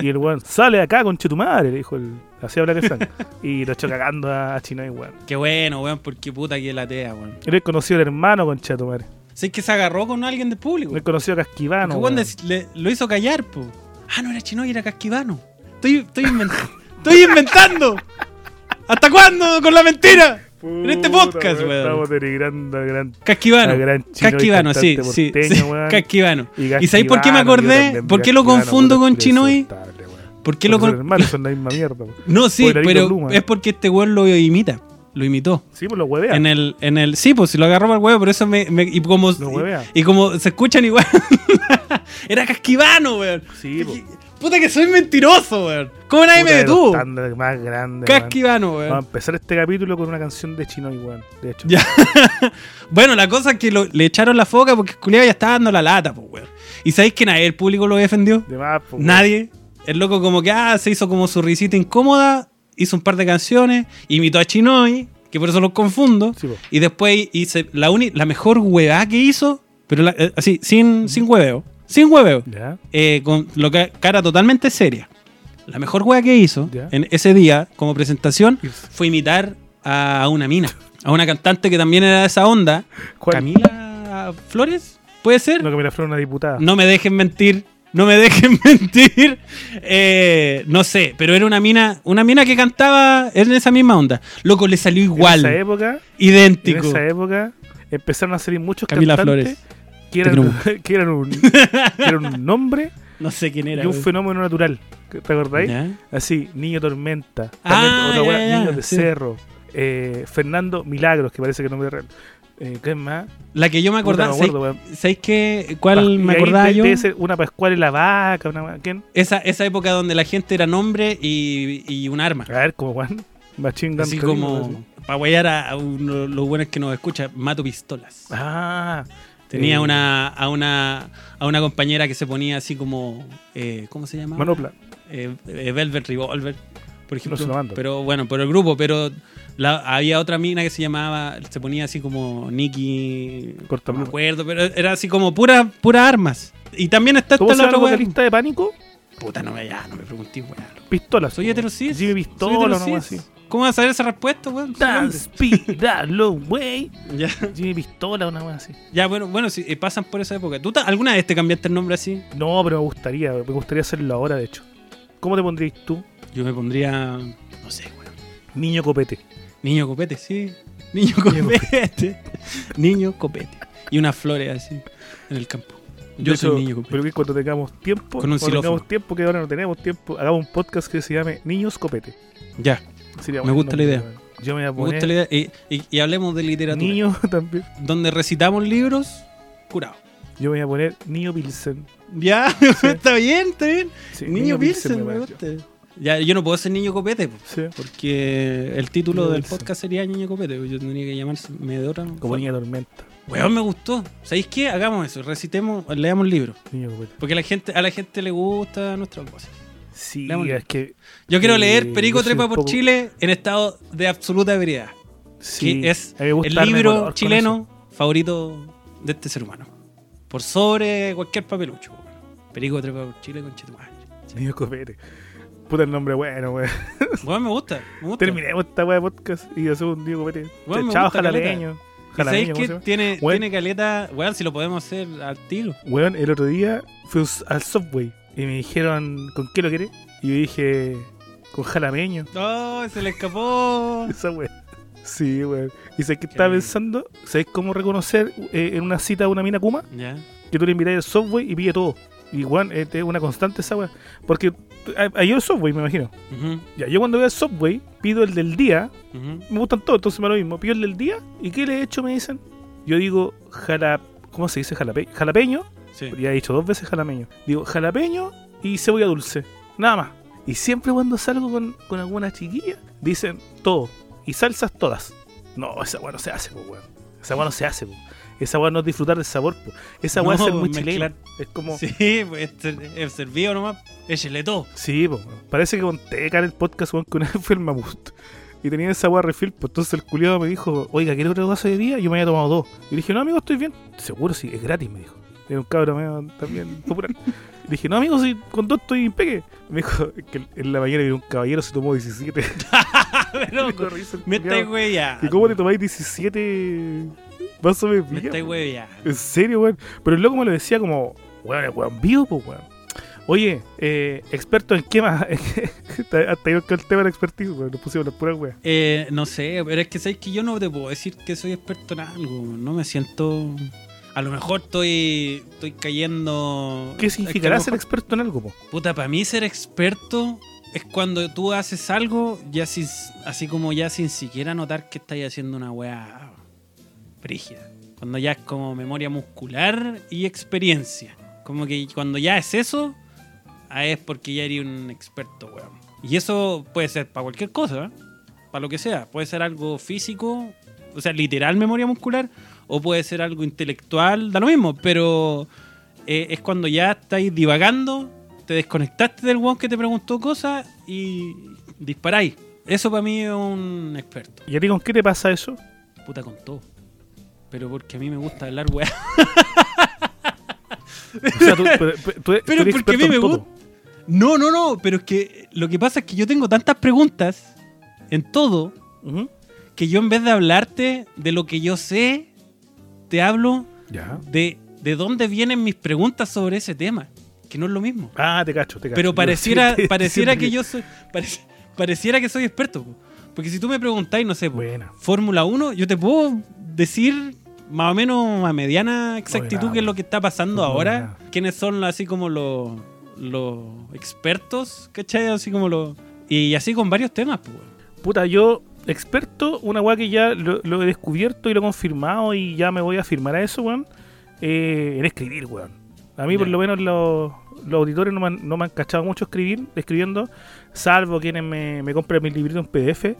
y el weón, sale acá con tu madre, le dijo el, así habla Lefranc. y lo echó cagando a, Chinoy, weón. Qué bueno, weón, porque puta que latea, weón. Él conoció al hermano con tu madre. Sé que se agarró con alguien del público. Él conoció a Casquivano. Weón le- lo hizo callar, po. Ah, no era Chinoy, era Casquivano. Estoy, estoy inventando. ¿Hasta cuándo con la mentira? En este podcast, weón. Estamos denigrando al gran. Casquivano. gran Casquivano, sí, sí. porteño, sí, weón. Casquivano. Y ¿Y sabéis por qué me acordé? ¿Por qué lo confundo con Chinoy? ¿Por qué lo con... son hermanos, son la misma mierda. weón. No, sí, pero Luma. es porque este weón lo imita. Lo imitó. Sí, pues lo huevea. En el, en el, sí, pues si lo agarró para el huevo, por eso me, me- y como Lo huevea. y, y como se escuchan igual. Era casquivano, weón. Sí, pues. Puta que soy mentiroso, weón. ¿Cómo nadie me Puta los detuvo? más grande. weón. Casquivano, Vamos a weón. empezar este capítulo con una canción de Chinoy, weón. De hecho. Ya. bueno, la cosa es que lo- le echaron la foca porque el culiao ya estaba dando la lata, pues, weón. ¿Y sabéis que nadie el público lo defendió? De más, pues, weón. Nadie. El loco como que ah, se hizo como su risita incómoda, hizo un par de canciones, imitó a Chinoy, que por eso los confundo. Sí, y después hice la, uni- la mejor huevada que hizo, pero la- eh, así, sin, sin hueveo. Sin hueveo. Eh, con lo que, cara totalmente seria. La mejor hueá que hizo en ese día, como presentación, fue imitar a una mina. A una cantante que también era de esa onda. ¿Cuál? Camila Flores, ¿puede ser? No, que me la fuera una diputada. No me dejen mentir. No me dejen mentir. Eh, no sé, pero era una mina, una mina que cantaba en esa misma onda. Loco, le salió En igual. esa época, idéntico. en esa época, empezaron a salir muchos Camila cantantes Flores. Que eran, que eran un, que eran un nombre No sé quién era. y un fenómeno natural. ¿Te acordáis? ¿Ya? Así, Niño Tormenta. Ah, otra ya, ya, de sí. Cerro. eh, Fernando Milagros, que parece que no me real. Eh, ¿Qué más? La que yo me acordaba. no acuerdo. ¿sabéis, sabéis qué? ¿Cuál me acordaba yo? Una Pascual y la vaca. Una, ¿Quién? Esa, esa época donde la gente era nombre y, y un arma. A ver, como Juan. Machine Gun Así como para guayar a, a uno- los buenos que nos escuchan, mato pistolas. Ah. Tenía eh, una, a una a una compañera que se ponía así como eh, ¿cómo se llama? Manopla. Eh, eh, Velvet Revolver, por ejemplo. pero bueno, por el grupo, pero la- había otra mina que se llamaba, se ponía así como Nicky, no me acuerdo, pero era así como pura pura armas. Y también está ¿Cómo esta la vocalista de Pánico? Puta, no me ya, no me pregunté, weón. Pistola. Soy heterosis. Jimmy Pistola, no así. ¿Cómo vas a saber esa respuesta, weón? Píralo, wey. Ya, Jimmy Pistola, una cosa así. ya, bueno, bueno, si eh, pasan por esa época. ¿Tú alguna vez te cambiaste el nombre así? No, pero me gustaría, me gustaría hacerlo ahora, de hecho. ¿Cómo te pondrías tú? Yo me pondría, no sé, weón. Niño Copete. Niño copete, sí. Niño copete. Niño copete. Y unas flores así en el campo. Yo soy niño copete. Pero que cuando tengamos tiempo, Con un cuando tengamos tiempo, que ahora no tenemos tiempo, hagamos un podcast que se llame Niños Copete. Ya, Sería Me gusta la idea. Yo me voy a me poner gusta la idea. Y, y- y hablemos de literatura. Niño también. Donde recitamos libros, curado. Yo me voy a poner Niño Pilsen. Ya, está bien, está bien. Sí, niño Pilsen, me gusta. Ya, yo no puedo ser niño copete, Sí. porque el título Niño del podcast sería Niño Copete. Yo tendría que llamarse de otra. Como. Niña Tormenta. Weón, me gustó. ¿Sabéis qué? Hagamos eso, recitemos, leamos libros. Porque a la gente, a la gente le gusta nuestra cosa. Sí, Leamos es que. Yo quiero Eh, leer Perico Trepa por poco- Chile en estado de absoluta ebriedad. Sí, que es el libro chileno favorito de este ser humano. Por sobre cualquier papelucho. weón. Perico Trepa por Chile con Chetumal. Niño Copete. Puta el nombre bueno, weón. Bueno, me gusta, me gusta. Terminemos esta weá de podcast y hacemos un Niño Copete. Weón, Chao, gusta jalapeño. ¿Y Jalapeño, sabéis ¿cómo que tiene, Weón. tiene caleta? Weón, si lo podemos hacer al tiro. Weón, el otro día fui al Subway y me dijeron, ¿con qué lo querés? Y yo dije, con jalapeño. ¡Oh, se le escapó! Esa weón. Sí, weón. Y sé que estaba pensando, ¿sabes cómo reconocer eh, en una cita a una mina Kuma? ya. Que tú le invitas al Subway y pide todo. Y weón, eh, es una constante esa weón. Porque eh, hay el Subway, me imagino. Ya, yo cuando voy al Subway, pido el del día. Me gustan todos, entonces me da lo mismo. Pido el del día. ¿Y qué le he hecho? Me dicen. Yo digo, jala... ¿cómo se dice? Jalape... Jalapeño. Sí. Ya he dicho dos veces jalapeño. Digo, jalapeño y cebolla dulce. Nada más. Y siempre cuando salgo con, con alguna chiquilla, dicen todo. Y salsas todas. No, esa weá no se hace, po, weón. Esa weá no se hace, po. Esa weá no es disfrutar del sabor, po. Esa weá No, es ser muy mezclar. chilena. Es como. Sí, Sí, pues es servido nomás. Échele todo. po, weón. Parece que conté acá en el podcast, weón, que una vez fue el mamut. Y tenía esa weá refill, pues entonces el culiado me dijo, oiga, ¿quiere otro vaso de día? Yo me había tomado dos. Y le dije, no, amigo, estoy bien. Seguro, sí, es gratis, me dijo. Era un medio también popular. Le dije, no, amigo, si con dos estoy impeque. Me dijo que en la mañana un caballero, se tomó 17. Pero, Me culiao. estáis weyando. ¿Y cómo te tomáis 17 vasos de Me estáis weyando. En serio, weón. Pero el loco me lo decía como, weón, weón vivo, pues, weón. Oye, eh, experto en qué más? Hasta ahí que el tema de expertise, weón. Nos pusimos las puras weas. Eh, no sé, pero es que sabes que yo no te puedo decir que soy experto en algo. No me siento. A lo mejor estoy, estoy cayendo. ¿Qué es que a significará ser experto en algo, po? Puta, para mí ser experto es cuando tú haces algo ya sin, así como ya sin siquiera notar que estás haciendo una weá brígida. Cuando ya es como memoria muscular y experiencia. Como que cuando ya es eso, ah, es porque ya eres un experto, weón. Y eso puede ser para cualquier cosa, ¿eh? para lo que sea. Puede ser algo físico, o sea, literal memoria muscular, o puede ser algo intelectual, da lo mismo, pero eh, es cuando ya estáis divagando, te desconectaste del weón que te preguntó cosas y disparáis. Eso para mí es un experto. ¿Y a ti con qué te pasa eso? Puta con todo. Pero porque a mí me gusta hablar weá. O sea, tú, pero, tú eres- porque a mí me gusta. No, no, no. Pero es que lo que pasa es que yo tengo tantas preguntas en todo que yo en vez de hablarte de lo que yo sé, te hablo Ya. de, de dónde vienen mis preguntas sobre ese tema. Que no es lo mismo. Ah, te cacho, te cacho. Pero pareciera, pareciera que yo soy. pareci- pareciera que soy experto. po. Porque si tú me preguntáis, no sé. Fórmula 1, yo te puedo decir más o menos a mediana exactitud qué es lo que está pasando no, ahora. Quiénes son así como los, los expertos, ¿cachai? Así como los. Y así con varios temas, pues. Puta, yo, experto, una weá que ya lo, lo he descubierto y lo he confirmado y ya me voy a afirmar a eso, weón, eh, en escribir, weón. A mí, por lo menos, los, los auditores no me, han, no me han cachado mucho escribir, escribiendo, salvo quienes me, me compran mi librito en PDF,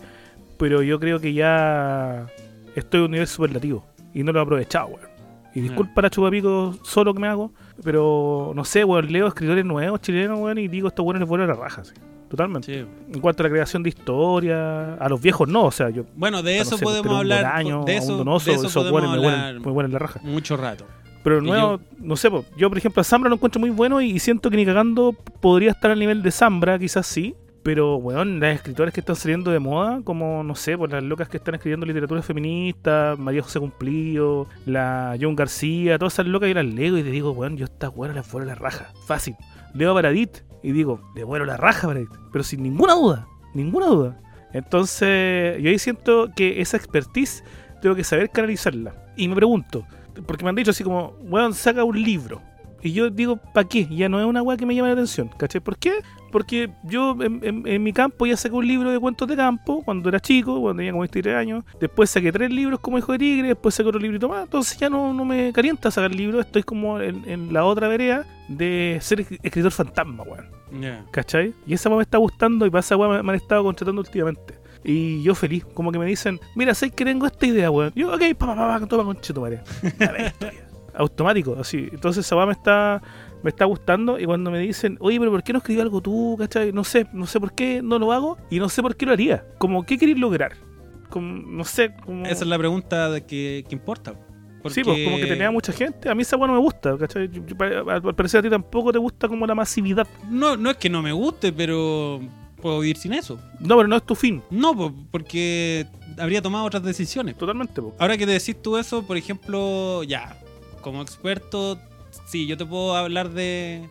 pero yo creo que ya estoy a un nivel superlativo y no lo he aprovechado, weón. Y Ya. disculpa la chupapico solo que me hago, pero no sé, weón, leo escritores nuevos chilenos, weón, y digo, estos weones les vuelven la raja, sí. Totalmente. Sí. En cuanto a la creación de historia, a los viejos no, o sea, yo Bueno, de no eso sé, podemos tener un hablar. De eso, Donoso, de eso esos podemos me hablar huelen, me huelen la raja. mucho rato. Pero nuevo, no sé, po, yo por ejemplo a Zambra lo encuentro muy bueno y, y siento que ni cagando podría estar al nivel de Zambra, quizás sí. Pero, weón, las escritoras que están saliendo de moda, como, no sé, por las locas que están escribiendo literatura feminista, María José Cumplido, la John García, todas esas locas yo las leo y te digo, weón, yo estas weonas las vuelo la raja. Fácil. Leo a Paradit y digo, le vuelo la raja. Pero sin ninguna duda, ninguna duda. Entonces, yo ahí siento que esa expertise tengo que saber canalizarla. Y me pregunto, porque me han dicho así como, weón, saca un libro. Y yo digo, ¿para qué? Ya no es una weá que me llama la atención, ¿cachai? ¿Por qué? Porque yo en, en- en mi campo ya saqué un libro de cuentos de campo cuando era chico, cuando tenía como 23 años. Después saqué tres libros como Hijo de Tigre, después saqué otro librito más. Entonces ya no, no me calienta sacar libros, estoy como en, en la otra vereda de ser es- escritor fantasma, weón. Ya. ¿Cachai? Y esa weá me está gustando y para esa weá me, me han estado contratando últimamente. Y yo feliz, como que me dicen, mira, sé que tengo esta idea, weón. Yo, ok, pa, pa, pa, toma conche tu madre. Automático, así. Entonces esa weá me está, me está gustando. Y cuando me dicen, oye, pero ¿por qué no escribí algo tú? ¿Cachai? No sé, no sé por qué no lo hago y no sé por qué lo haría. Como, ¿qué queréis lograr? Como, no sé, como. Esa es la pregunta de que, que importa. Sí, pues como que tenía mucha gente. A mí esa weá no me gusta, ¿cachai? Al al parecer a ti tampoco te gusta como la masividad. No, no es que no me guste, pero puedo vivir sin eso. No, pero no es tu fin. No, po, porque habría tomado otras decisiones. Totalmente, po. Ahora que te decís tú eso, por ejemplo, ya, como experto, sí, yo te puedo hablar de,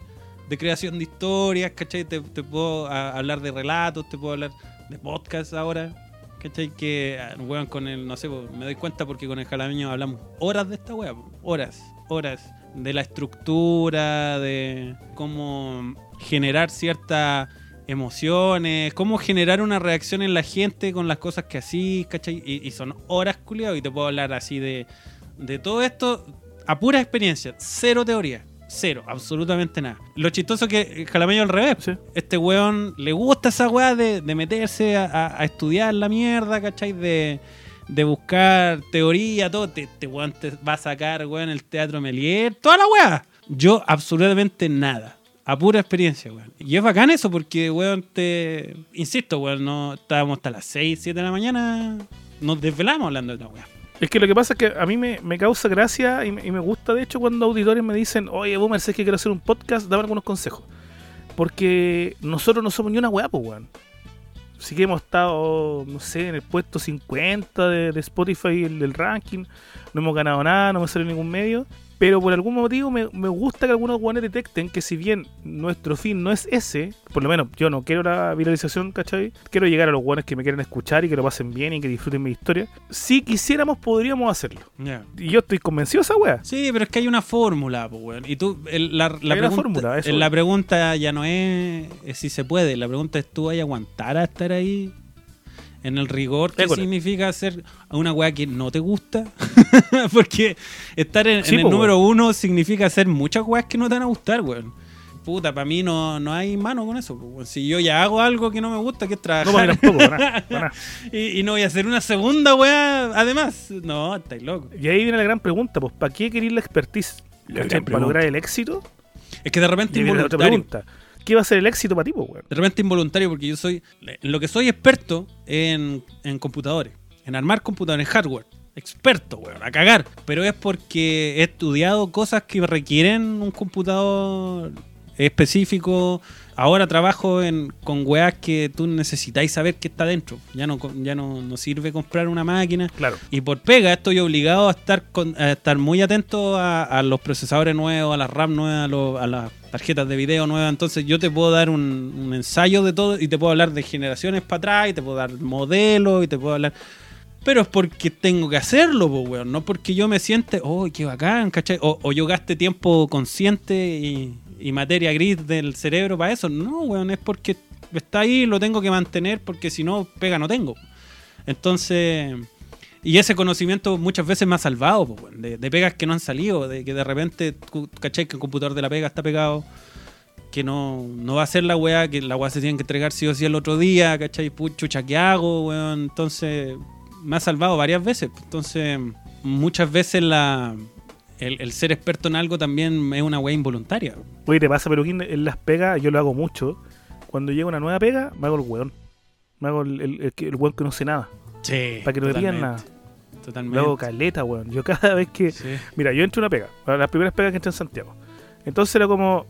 de creación de historias, ¿cachai? Te, puedo hablar de relatos, te puedo hablar de podcasts ahora, ¿cachai? Que, ah, weón, con el, no sé, me doy cuenta porque con el jalameño hablamos horas de esta weá, horas, horas, de la estructura, de cómo generar ciertas emociones, cómo generar una reacción en la gente con las cosas que así, ¿cachai? Y, y son horas, culiado, y te puedo hablar así de, de todo esto a pura experiencia, cero teoría, cero, absolutamente nada. Lo chistoso que eh, Jalameño al revés, Sí. este weón le gusta esa weá de, de meterse a, a- a estudiar la mierda, ¿cachai? De, de buscar teoría, todo. Te, este weón te va a sacar, weón, el teatro Melier, toda la weá. Yo, absolutamente nada. A pura experiencia, weón. Y es bacán eso porque, weón, te. Insisto, weón, no estábamos hasta las 6, 7 de la mañana. Nos desvelamos hablando de esta weá. Es que lo que pasa es que a mí me, causa gracia y me, y me gusta, de hecho, cuando auditores me dicen, oye, Boomer, sé que quiero hacer un podcast, dame algunos consejos. Porque nosotros no somos ni una weá, pues, weón. Sí que hemos estado, no sé, en el puesto 50 de, de Spotify, el del ranking. No hemos ganado nada, no me salió ningún medio. Pero por algún motivo me, me gusta que algunos guanes detecten que si bien nuestro fin no es ese, por lo menos yo no quiero la viralización, ¿cachai? Quiero llegar a los guanes que me quieren escuchar y que lo pasen bien y que disfruten mi historia. Si quisiéramos, podríamos hacerlo. Ya. Y yo estoy convencido de esa wea. Sí, pero es que hay una fórmula, pues, weón. Y tú, el- la, la Hay pregunta, fórmula, eso la pregunta ya no es, es si se puede. La pregunta es: ¿tú vas a aguantar a estar ahí? En el rigor, ¿qué École. significa hacer una weá que no te gusta? Porque estar en, Sí, en el po, número uno significa hacer muchas weas que no te van a gustar, weón. Puta, para mí no, no hay mano con eso. weón. Si yo ya hago algo que no me gusta, que es trabajar. No, tampoco, para nada, para nada. y, y no voy a hacer una segunda weá además. No, estáis loco. Y ahí viene la gran pregunta, pues, ¿para qué querer la expertise? ¿Para lograr el éxito? Es que de repente otra pregunta. ¿Qué va a ser el éxito para ti, pues, weón? De repente involuntario porque yo soy... Lo que soy experto en, en computadores. En armar computadores, hardware. Experto, weón, a cagar. Pero es porque he estudiado cosas que requieren un computador específico. Ahora trabajo en, con weas que tú necesitáis saber qué está dentro. Ya no, ya no, no sirve comprar una máquina. Claro. Y por pega estoy obligado a estar con- a estar muy atento a, a los procesadores nuevos, a las RAM nuevas, a, los- a las tarjetas de video nuevas. Entonces yo te puedo dar un, un ensayo de todo y te puedo hablar de generaciones para atrás y te puedo dar modelos y te puedo hablar... Pero es porque tengo que hacerlo, pues, weón. No porque yo me siente, oh, qué bacán, ¿cachai? O, o yo gaste tiempo consciente y, y materia gris del cerebro para eso. No, weón, es porque está ahí, lo tengo que mantener porque si no, pega no tengo. Entonces, y ese conocimiento muchas veces me ha salvado, weón, de, de pegas que no han salido, de que de repente, ¿cachai? Que el computador de la pega está pegado, que no, no va a ser la weá, que la weá se tiene que entregar sí o sí el otro día, ¿cachai? Puchucha, ¿qué hago, weón? Entonces, me ha salvado varias veces. Entonces, muchas veces la, el, el ser experto en algo también es una weá involuntaria. Oye, te pasa, Peluquín, en las pegas, yo lo hago mucho. Cuando llega una nueva pega, me hago el weón. Me hago el, weón que no sé nada. Sí. Para que no me digan nada. Totalmente. Me hago caleta, weón. Yo cada vez que. Sí. Mira, yo entré una pega. Las primeras pegas que entré en Santiago. Entonces era como.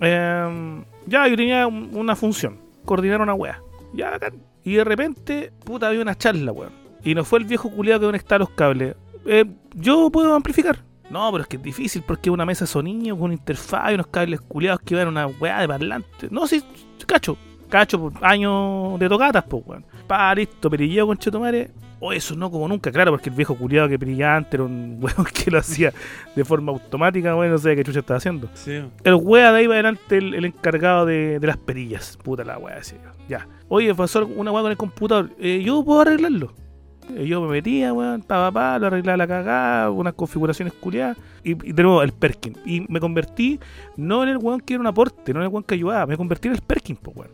em, ya, yo tenía un- una función. Coordinar una wea. Ya, bacán. Y de repente, puta, había una charla, weón. Y no fue el viejo culiado que conectaba los cables. Eh, yo puedo amplificar. No, pero es que es difícil porque una mesa de sonido con una interfaz y unos cables culiados que van a una weá de parlante. No, sí, cacho. Cacho por años de tocatas, pues, weón. Pa, listo, perilleo con Chetomare. O eso no como nunca, claro, porque el viejo culiado que perillaba antes era un weón que lo hacía de forma automática, weón, no sé qué chucha estaba haciendo. Sí. El wea de ahí va adelante el, el encargado de, de las perillas. Puta la decía yo. Ya. Oye, pasó una wea con el computador. Eh, yo puedo arreglarlo. Eh, Yo me metía, weón, pa, pa, lo arreglaba la cagada, unas configuraciones culiadas. Y, y de nuevo, el Perkin. Y me convertí no en el weón que era un aporte, no en el weón que ayudaba, me convertí en el Perkin, pues weón.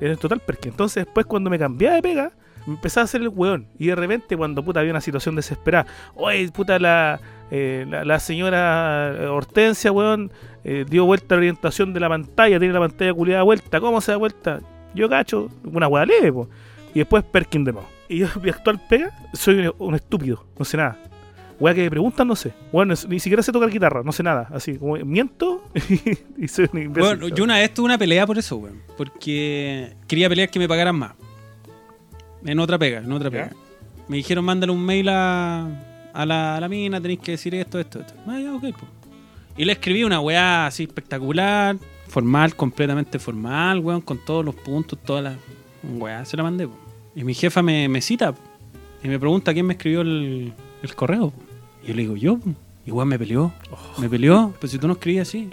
En el total Perkin. Entonces, después, cuando me cambiaba de pega, me empezaba a hacer el weón. Y de repente, cuando puta había una situación desesperada, oye, puta, la, eh, la, la señora Hortensia, weón, eh, dio vuelta a la orientación de la pantalla, tiene la pantalla culiada vuelta, ¿cómo se da vuelta? Yo cacho, una weá leve. Y después Perkin de nuevo. Y yo, mi actual pega, soy un, estúpido, no sé nada. Weá que me preguntan, no sé. Bueno, ni siquiera sé tocar guitarra, no sé nada. Así, como miento y soy un imbécil. Bueno, yo una vez tuve una pelea por eso, weón. Porque quería pelear que me pagaran más. En otra pega, en otra pega. ¿Ya? Me dijeron, mándale un mail a, a, la, a la mina, tenéis que decir esto, esto, esto. Ah, ya, ok, po. Y le escribí una weá así espectacular, formal, completamente formal, weón, con todos los puntos, todas las. Weá, se la mandé, po. Y mi jefa me, me cita y me pregunta quién me escribió el, el correo. Y yo le digo, yo, weón me peleó. Me peleó, pues si tú no escribías así.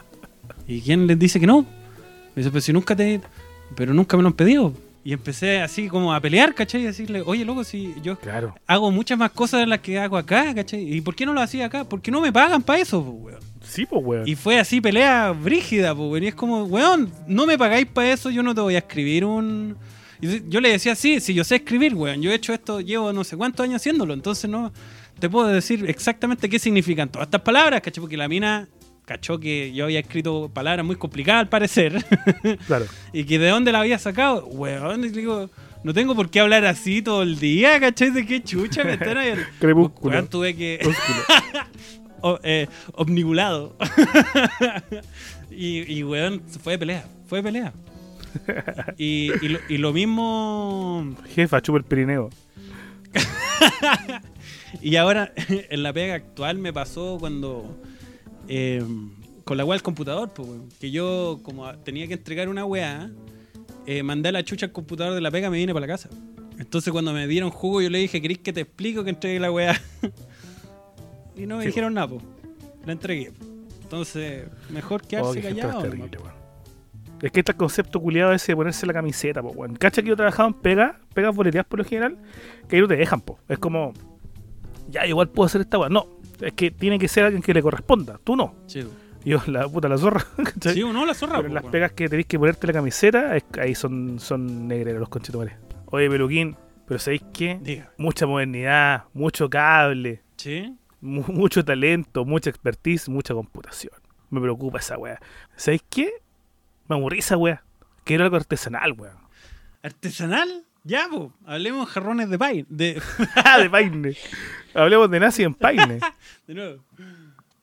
¿Y quién les dice que no? Me dice, pues si nunca te. Pero nunca me lo han pedido. Y empecé así como a pelear, ¿cachai? Y decirle, oye, loco, si yo Claro. hago muchas más cosas de las que hago acá, ¿cachai? ¿Y por qué no lo hacía acá? Porque no me pagan para eso, pues, weón. Sí, pues, weón. Y fue así pelea brígida, pues, weón. Y es como, weón, no me pagáis para eso, yo no te voy a escribir un... Y yo le decía, sí, sí, yo sé escribir, weón. Yo he hecho esto, llevo no sé cuántos años haciéndolo, entonces no te puedo decir exactamente qué significan todas estas palabras, ¿cachai? Porque la mina cachó que yo había escrito palabras muy complicadas al parecer. Claro. y que de dónde la había sacado, weón. Y le digo, no tengo por qué hablar así todo el día, ¿cachai? ¿De qué chucha me están ahí? Crepúsculo. Weón, tuve que... Ósculo. o- eh, omnibulado. y, y, weón, fue de pelea. Fue de pelea. Y, y lo, y lo mismo. Jefa, chupa el perineo. Y ahora, en la pega actual me pasó cuando eh, con la weá del computador, pues. Que yo, como tenía que entregar una weá, eh, mandé la chucha al computador de la pega y me vine para la casa. Entonces cuando me dieron jugo yo le dije, ¿querés que te explico que entregué la weá? y no me Sí, dijeron nada, pues. La entregué. Entonces, mejor Oh, quedarse gente callado. terrible. Es que este concepto culiado ese de ponerse la camiseta, po, weón. Cacha que yo trabajaba en pega, pegas boleteadas por lo general, que ahí no te dejan, po. Es como, ya, igual puedo hacer esta weá. No, es que tiene que ser alguien que le corresponda. Tú no. Sí, weón. Yo, la puta, la zorra. ¿cachai? Sí, o no, la zorra. Pero po, en las weón. pegas que tenéis que ponerte la camiseta, es- ahí son, son negreros los conchetumares. Oye, Peluquín, pero ¿sabéis qué? Diga. Mucha modernidad, mucho cable, Sí. mu- mucho talento, mucha expertise, mucha computación. Me preocupa esa weá. ¿Sabéis qué? Me aburrí esa weá. Quiero algo artesanal, weón. ¿Artesanal? Ya, po. Hablemos de jarrones de paine. De, Ah, de paine. Hablemos de nazi en paine. de nuevo.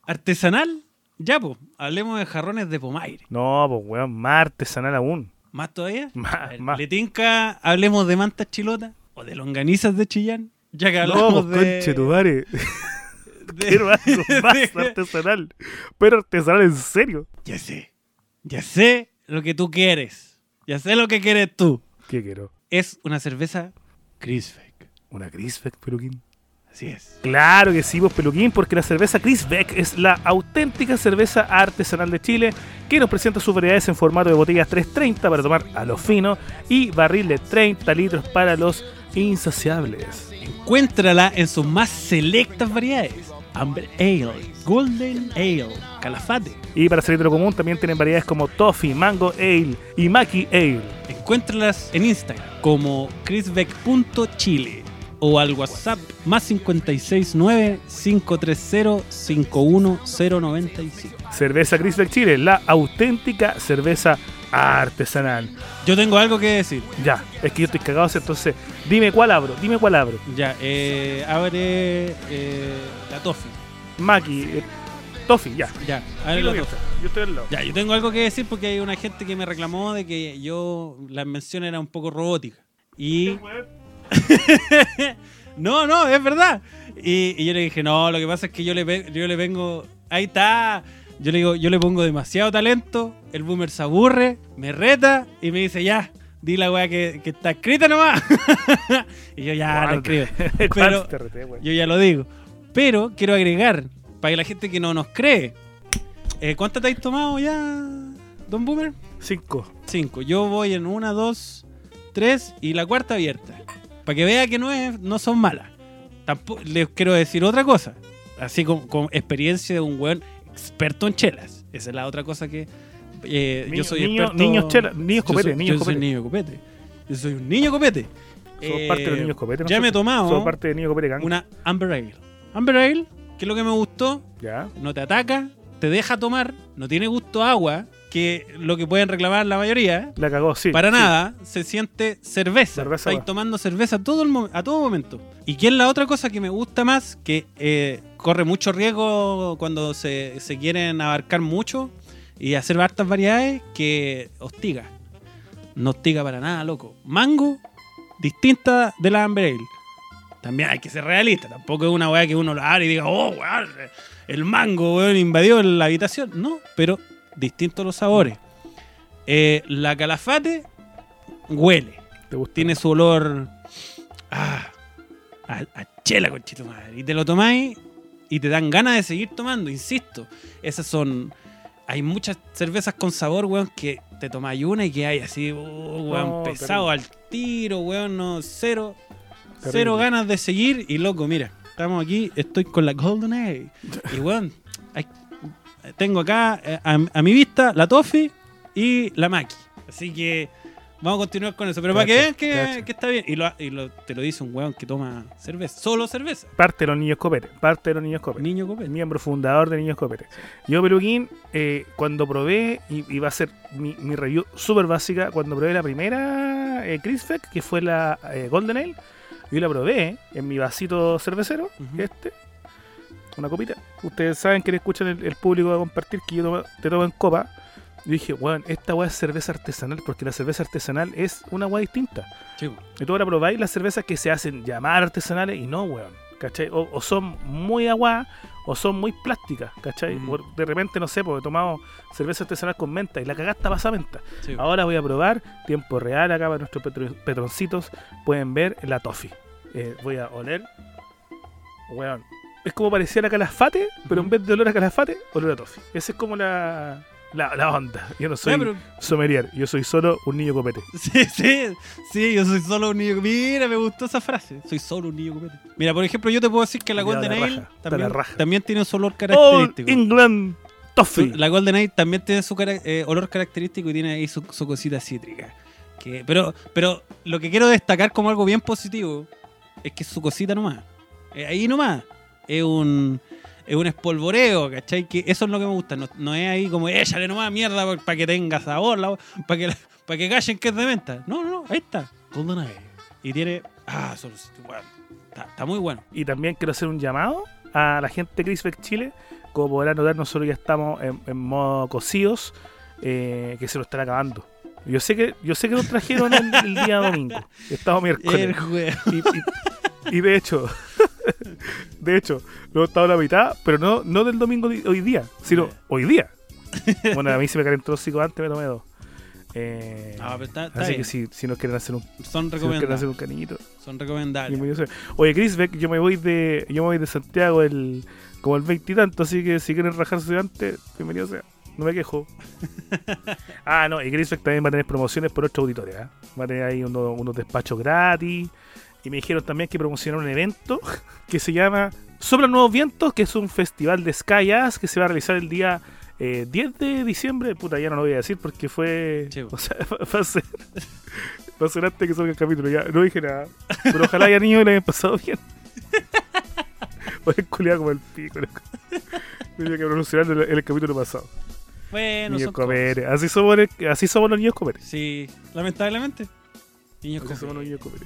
¿Artesanal? Ya, po. Hablemos de jarrones de pomaire. No, pues weón, más artesanal aún. ¿Más todavía? Más, A ver, más. ¿Le tinca hablemos de mantas chilotas? ¿O de longanizas de Chillán? Ya que No, hablamos pues de... conche tu madre. de- Quiero algo más de- artesanal. Pero artesanal en serio. Ya sé. Ya sé lo que tú quieres. Ya sé lo que quieres tú. ¿Qué quiero? Es una cerveza Crisfec. ¿Una Grisbeck, Peluquín? Así es. Claro que sí, vos Peluquín, porque la cerveza Chris Beck es la auténtica cerveza artesanal de Chile que nos presenta sus variedades en formato de botellas 330 para tomar a lo fino y barril de 30 litros para los insaciables. Encuéntrala en sus más selectas variedades. Amber Ale, Golden Ale, Calafate. Y para salir de lo común también tienen variedades como Toffee, Mango Ale y Maki Ale. Encuéntralas en Instagram como chrisbeck.chile o al WhatsApp más 569 530 51095. Cerveza Chris Beck Chile, la auténtica cerveza artesanal. Yo tengo algo que decir. Ya, es que yo estoy cagado, entonces dime cuál abro, dime cuál abro. Ya, eh, abre eh, la Toffee. Maki, ya. Ya, bien, Toffee. Yo estoy al lado. Ya, yo tengo algo que decir porque hay una gente que me reclamó de que yo, la mención era un poco robótica. Y... no, no, es verdad. Y, y yo le dije, no, lo que pasa es que yo le, yo le vengo... Ahí está. Yo le digo, yo le pongo demasiado talento, el boomer se aburre, me reta y me dice, ya, di la weá que, que está escrita nomás. y yo ya la escribo. Pero yo ya lo digo. Pero quiero agregar, para que la gente que no nos cree, eh, ¿cuántas te has tomado ya, Don Boomer? Cinco. Cinco. Yo voy en una, dos, tres y la cuarta abierta. Para que vea que no, es, no son malas. Tampoco, les quiero decir otra cosa. Así con, con experiencia de un weón experto en chelas. Esa es la otra cosa que eh, yo Niño- soy niño- experto. niños chela- niños yo copete, soy- niños yo soy copete. niño copete. Yo soy un niño copete. Somos Eh, parte de los niños copete. Ya me he tomado parte de niños copete una Amber Ale. Amber Ale, que es lo que me gustó, Ya. no te ataca, te deja tomar, no tiene gusto a agua, que lo que pueden reclamar la mayoría. La cagó, sí. Para sí. nada, se siente cerveza. Cerveza, Estáis tomando cerveza todo el a todo momento. Y que es la otra cosa que me gusta más, que eh, corre mucho riesgo cuando se, se quieren abarcar mucho y hacer hartas variedades, que hostiga. No hostiga para nada, loco. Mango, distinta de la Amber Ale. También hay que ser realista. Tampoco es una weá que uno la abre y diga, oh, weón, el mango, weón, invadió la habitación. No, pero distintos los sabores. Eh, la calafate huele. ¿Te gusta? Tiene su olor ah, a, a chela, conchito madre. Y te lo tomáis y te dan ganas de seguir tomando, insisto. Esas son. Hay muchas cervezas con sabor, weón, que te tomáis una y que hay así, oh, weón, No, pesado al tiro, weón, no, cero. Terrible. Cero ganas de seguir y loco, mira, estamos aquí, estoy con la Golden Ale. Y weón, hay- tengo acá eh, a, a mi vista la Toffee y la Maki. Así que vamos a continuar con eso. Pero para que vean que, está bien. Y, lo, y lo- te lo dice un weón que toma cerveza, solo cerveza. Parte de los niños copete. Parte de los niños copete. Niño copete. miembro fundador de Niños Copete. Yo, Peluquín, eh, cuando probé, y, y va a ser mi, mi review súper básica, cuando probé la primera eh, Chris Feck, que fue la eh, Golden Ale, yo la probé en mi vasito cervecero, este, una copita. Ustedes saben que le escuchan el, el público a compartir que yo tomo- te tomo en copa. Yo dije, weón, esta weá es cerveza artesanal, porque la cerveza artesanal es una weá distinta. Sí. Y tú ahora probáis las cervezas que se hacen llamar artesanales y no, weón. ¿Cachai? O, o son muy agua o son muy plásticas, ¿cachai? De repente, no sé, porque he tomado cerveza artesanal con menta y la cagaste pasa menta. Sí. Ahora voy a probar, tiempo real acá para nuestros petro- petroncitos, pueden ver la toffee. Eh, voy a oler. Weón. Es como parecía la calafate, pero en vez de olor a calafate, olor a toffee. Esa es como la, la, la onda. Yo no soy pero- sommelier, yo soy solo un niño copete. Sí, sí, sí, yo soy solo un niño. Mira, me gustó esa frase. Soy solo un niño copete. Mira, por ejemplo, yo te puedo decir que la Golden Ale también, tiene su olor All característico. England Toffee. La Golden Ale también tiene su cara- eh, olor característico y tiene ahí su, su cosita cítrica. Que, pero, pero lo que quiero destacar como algo bien positivo es que es su cosita nomás. Eh, ahí nomás. Es un, es un espolvoreo, ¿cachai? Que eso es lo que me gusta. No, no es ahí como, échale nomás mierda para que tenga sabor, para que, para que callen que es de menta. No, no, no, ahí está. Golden Ale. Y tiene. Ah, solo, bueno, está, está muy bueno. Y también quiero hacer un llamado a la gente de Crisbeck Chile. Como podrán notar, nosotros ya estamos en, en modo cocidos, eh, que se lo están acabando. Yo sé que yo sé que nos trajeron el, el día domingo. Estamos miércoles. El juego. Y, y- y de hecho, de hecho, lo he estado la mitad, pero no, no del domingo de hoy día, sino hoy día. Bueno, a mí se me calentó el hocico antes, me tomé dos. Eh, Ah, pero está- está así bien. que si, si nos quieren hacer un, Son si recomendables. un cariñito, Son recomendables. Oye, Chris Beck, yo me voy de, yo me voy de Santiago el, como el 20 y tanto, así que si quieren rajarse antes, bienvenido sea. No me quejo. ah, no, y Chris Beck también va a tener promociones por otra auditoría. ¿eh? Va a tener ahí uno- unos despachos gratis. Y me dijeron también que promocionaron un evento que se llama Soplan Nuevos Vientos, que es un festival de Sky Jazz que se va a realizar el día eh, 10 de diciembre. Puta, ya no lo voy a decir porque fue. Sí, o sea, va a ser. Va a ser antes que salga el capítulo. Ya no dije nada. Pero ojalá haya niños y le hayan pasado bien. Voy a culiar como el pico. loco. Tenía que pronunciar el, el capítulo pasado. Bueno, niños son comer. Así somos, así somos los niños comer. Sí, lamentablemente. Niños Así con somos los niños comer.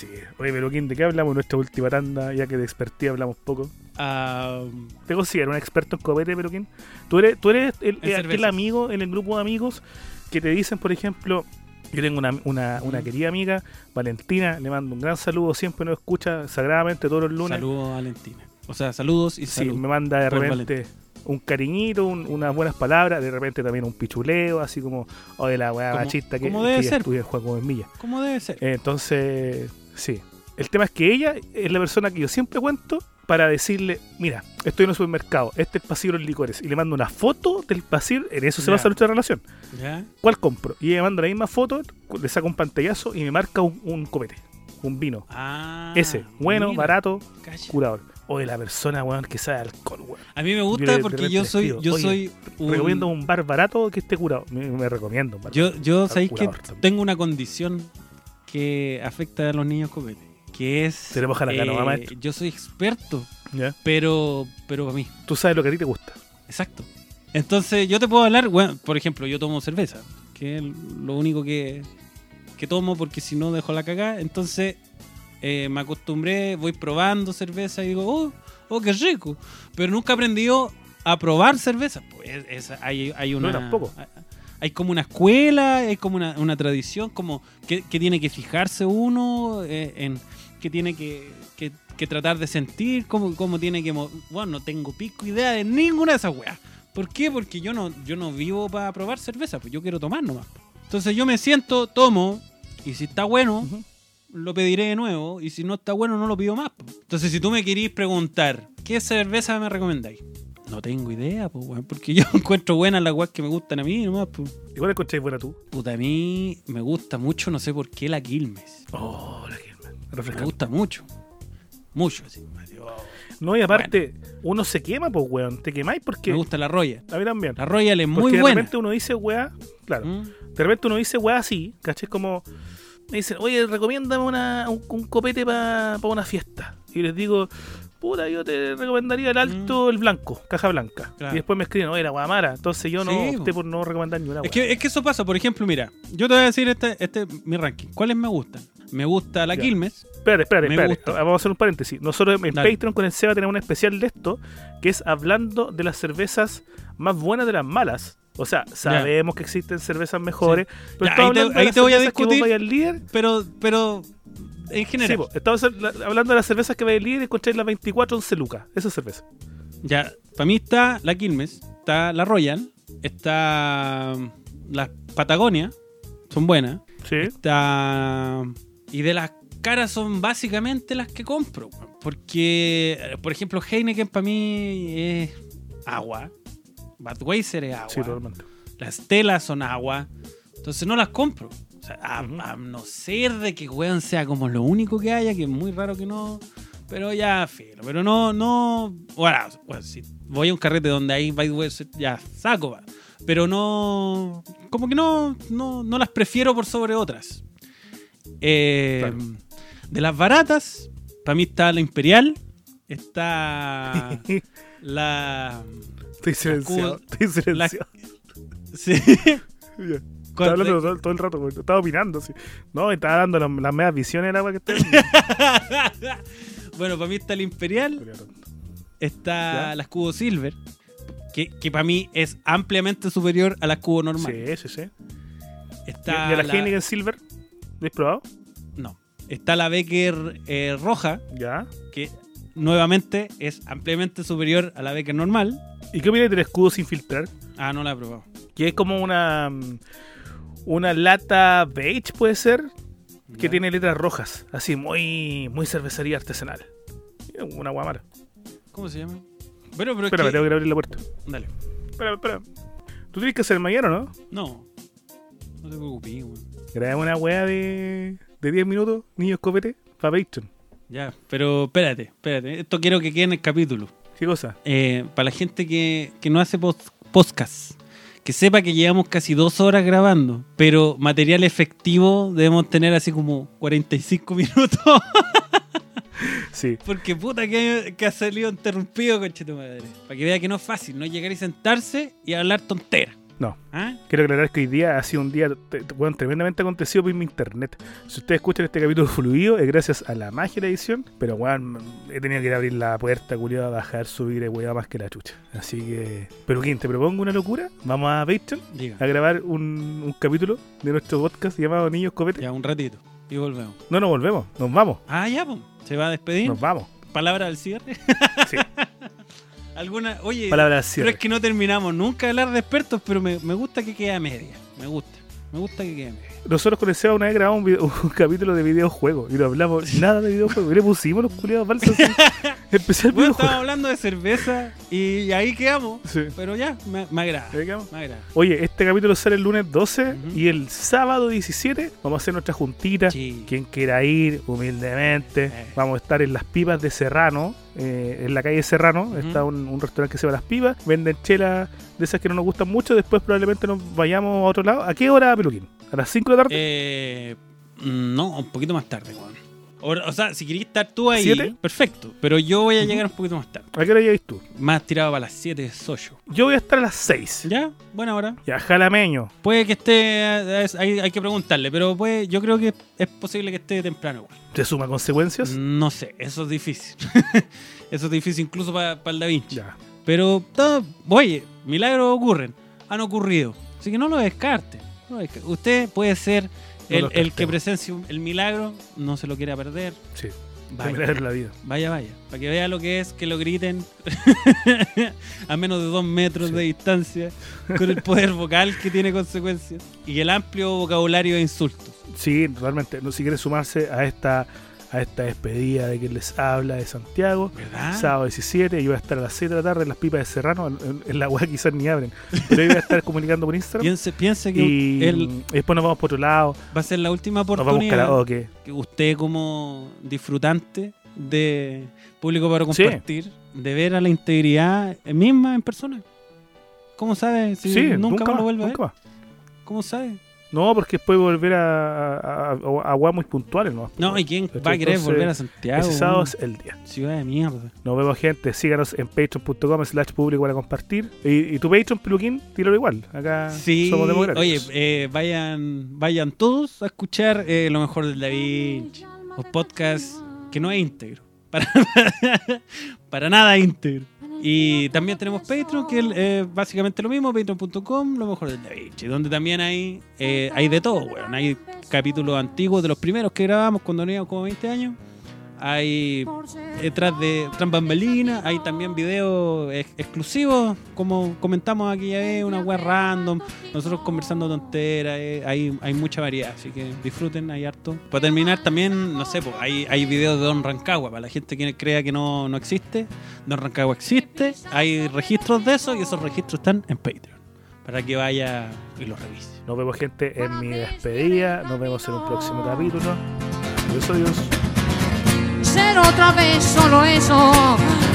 Sí. Oye, pero ¿quién de qué hablamos en nuestra última tanda? Ya que de expertía hablamos poco. Ah, ¿Te consideras un experto en copete, pero quién? Tú eres, tú eres el, aquel amigo en el grupo de amigos que te dicen, por ejemplo, yo tengo una, una, una Mm. querida amiga, Valentina, le mando un gran saludo, siempre nos escucha sagradamente todos los lunes. saludos a Valentina. O sea, saludos y Sí, saludos. me manda de repente un cariñito, un- unas buenas palabras, de repente también un pichuleo, así como, o de la weá Como- machista que, como que debe ella ser. Juan Gómez Milla. ¿Cómo debe ser? Entonces, sí. El tema es que ella es la persona que yo siempre cuento para decirle, mira, estoy en un supermercado, este es el pasillo de los licores, y le mando una foto del pasillo, en eso se Ya. basa nuestra relación. ¿Ya? ¿Cuál compro? Y ella me manda la misma foto, le saca un pantallazo y me marca un, un copete, un vino. Ah. Ese, bueno, mira, barato, curador. O de la persona, weón, que sabe alcohol, weón. A mí me Yo gusta de porque yo soy, yo "Oye, soy un- Recomiendo un bar barato que esté curado. Me, me recomiendo un bar Yo, yo sabéis que tengo una condición que afecta a los niños copete. Que es. Tenemos la canoa, maestro. Yo soy experto, pero, pero para mí. Tú sabes lo que a ti te gusta. Exacto. Entonces, yo te puedo hablar, bueno, por ejemplo, yo tomo cerveza, que es lo único que, que tomo porque si no dejo la cagada. Entonces, eh, me acostumbré, voy probando cerveza y digo, oh, oh, qué rico. Pero nunca he aprendido a probar cerveza. Pues es- es- hay, hay una. No, tampoco. Hay como una escuela, hay como una, una tradición, como que, que tiene que fijarse uno eh, en que tiene que, que- que tratar de sentir, cómo, cómo tiene que... Bueno, no tengo pico idea de ninguna de esas weas. ¿Por qué? Porque yo no, yo no vivo para probar cerveza, pues yo quiero tomar nomás. Entonces yo me siento, tomo, y si está bueno, lo pediré de nuevo, y si no está bueno, no lo pido más. Entonces si tú me querís preguntar, ¿qué cerveza me recomendáis? No tengo idea, pues, weón, porque yo encuentro buenas las weas que me gustan a mí nomás, pues. Igual encontráis buena tú. Puta, a mí me gusta mucho, no sé por qué, la Quilmes. Oh, la que Me gusta mucho. Mucho. Me No, y aparte, uno se quema, pues, weón. Te quemáis porque. gusta la Roya. A mí también. La Royal es porque muy de buena. repente uno dice, weá. Claro. ¿Mm? De repente uno dice, weá, así. ¿Cachai? Como. Me dicen, oye, recomiéndame una, un, un copete para una fiesta. Y les digo, puta, yo te recomendaría el alto, el blanco, caja blanca. Mm. Claro. Y después me escriben, oye, la guamara. Entonces yo no Sí, opté por no recomendar ni una Es que, es que eso pasa, por ejemplo, mira, yo te voy a decir este, este es mi ranking. ¿Cuáles me gustan? Me gusta la Ya. Quilmes. Espérate, espérate, Me espérate. gusta. Vamos a hacer un paréntesis. Nosotros en Dale. Patreon con el Seba tenemos un especial de esto, que es hablando de las cervezas más buenas de las malas. O sea, sabemos que existen cervezas mejores, pero Ya, ahí te- ahí voy a discutir. líder. Pero, pero en Sí, general. po, estamos la- hablando de las cervezas que va a líder y encontráis las 24 11 lucas. Esa es cerveza. Ya, para mí está la Quilmes, está la Royal, está mm, la Patagonia, son buenas. Sí. Está. Y de las caras son básicamente las que compro. Porque, por ejemplo, Heineken para mí es agua. Budweiser es agua. Sí, totalmente. Las telas son agua. Entonces no las compro. O sea, a, no ser de que weón sea como lo único que haya, que es muy raro que no. Pero ya, filo. Pero no, no. Bueno, bueno, si voy a un carrete donde hay Budweiser, ya saco, va. Pero no. Como que no, no, no las prefiero por sobre otras. Eh, Claro. De las baratas, para mí está la Imperial. Está la. Estoy silenciado. Estoy silenciado. Sí. Ya. ¿Cuál- Estaba hablando todo, todo el rato, güey. Estaba opinando, sí. No, estaba dando las, las medias visiones la agua que está. bueno, para mí está la Imperial, está ¿Ya? la Escudo Silver, que, que para mí es ampliamente superior a la Escudo normal. Sí, sí, sí. Está ¿Y a la, la- Heineken Silver? ¿La has probado? No. Está la Becker eh, roja, Ya. que nuevamente es ampliamente superior a la Becker normal. ¿Y qué opinas del escudo sin filtrar? Ah, no la he probado. Que es como una. Una lata beige, puede ser. Que tiene letras rojas. Así, muy. Muy cervecería artesanal. Una guamara. ¿Cómo se llama? Bueno, pero es Espérame, que- tengo que abrir la puerta. Dale. Espera, espera. Tú tienes que hacer mañana, ¿no? No. No te preocupes, weón. Una wea de. de 10 minutos, niños copete, para Patreon. Ya, pero espérate, espérate. Esto quiero que quede en el capítulo. ¿Qué cosa? Eh, para la gente que, que no hace pos- podcast, que sepa que llevamos casi dos horas grabando, pero material efectivo debemos tener así como 45 minutos. Sí. Porque puta que, que ha salido interrumpido, conche tu madre. Para que vea que no es fácil, no llegar y sentarse y hablar tontera. No. ¿Ah? Quiero aclarar que hoy día ha sido un día bueno, tremendamente acontecido por mi internet. Si ustedes escuchan este capítulo fluido, es gracias a la magia de la edición. Pero, weón, he tenido que ir a abrir la puerta, culiado, bajar, subir, weón, más que la chucha. Así que. Pero, ¿quién te propongo una locura? Vamos a Patreon Diga. a grabar un, un capítulo de nuestro podcast llamado Niños Copete. Ya, un ratito. Y volvemos. No nos volvemos, nos vamos. Ah, ya, pues. Se va a despedir. Nos vamos. Palabra al cierre. Sí. Alguna. Oye. Pero es que no terminamos nunca de hablar de expertos, pero me, me gusta que quede a media. Me gusta. Me gusta que quede a media. Nosotros con el Seba una vez grabamos un, video- un capítulo de videojuegos y no hablamos nada de videojuegos. Y le pusimos los culiados falsos así. Especial Bueno, estábamos hablando de cerveza y ahí quedamos. Sí. Pero ya, me, me agrada. Ahí quedamos. Me agrada. Oye, este capítulo sale el lunes 12 Ujú. y el sábado 17 vamos a hacer nuestra juntita. Sí. Quien quiera ir, humildemente. Eh. Vamos a estar en las pipas de Serrano, eh, en la calle Serrano. Está un, un restaurante que se llama Las Pipas. Venden chelas de esas que no nos gustan mucho. Después probablemente nos vayamos a otro lado. ¿A qué hora, Peluquín? ¿A las 5 de la tarde? Eh, no, un poquito más tarde, weón. O, o sea, si querías estar tú ahí, ¿Siete? perfecto. Pero yo voy a llegar un poquito más tarde. ¿A qué hora llegáis tú? Más tirado para las 7 de Socho. Yo voy a estar a las 6. ¿Ya? Buena hora. Ya, jalameño. Puede que esté. eh, es- hay, hay que preguntarle, pero puede, yo creo que es posible que esté temprano, weón. ¿Te suma consecuencias? No sé, eso es difícil. eso es difícil incluso para el Da Vinci. Ya. Pero, todo- oye, milagros ocurren, han ocurrido. Así que no lo descarte. No. Usted puede ser No el, que un- el milagro, no se lo quiera perder. Sí. Vaya, Vaya. la vida. vaya, vaya. Para que vea lo que es que lo griten a menos de dos metros Sí. de distancia, con el poder vocal que tiene consecuencias y el amplio vocabulario de insultos. Sí, realmente. No, si quieren sumarse a esta a esta despedida de quien les habla de Santiago. ¿Verdad? Sábado 17, yo voy a estar a las 7 de la tarde en las pipas de Serrano. En, en- la weá quizás ni abren. Pero yo voy a estar comunicando por Instagram. Piense, piense que y después nos vamos por otro lado. va a ser la última Nos vamos oportunidad que usted como disfrutante de público para Sí. compartir, de ver a la integridad misma en persona. ¿Cómo sabe? Si Sí, nunca, más lo vuelve a ver. nunca más. ¿Cómo sabe? No, porque después volver a, a, a, a muy puntuales. No, No, ¿y quién va a querer volver a Santiago? Ese sábado es el día. Ciudad de mierda. Nos vemos, gente. Síganos en patreon.com slash público para compartir. Y, y tu Patreon, Peluquín, tíralo igual. Acá Sí, somos democráticos. oye, eh, vayan, vayan todos a escuchar eh, lo mejor del Da Vinci, un podcast que no es íntegro, para, para nada íntegro, Y también tenemos Patreon, que es eh, básicamente lo mismo, patreon.com, lo mejor del Da Vinci, donde también hay, eh, hay de todo, weón. Hay capítulos antiguos de los primeros que grabamos cuando teníamos como 20 años. Hay detrás de tras bambalinas, hay también videos ex- exclusivos, como comentamos aquí vez, una web random, nosotros conversando tonteras, eh, hay, hay mucha variedad, así que disfruten, hay harto. Para terminar también, no sé, hay, hay videos de Don Rancagua, para la gente que crea que no, no existe, Don Rancagua existe, hay registros de eso y esos registros están en Patreon, para que vaya y los revise. Nos vemos, gente, en mi despedida. Nos vemos en un próximo capítulo. Adiós, adiós. Ser otra vez solo eso,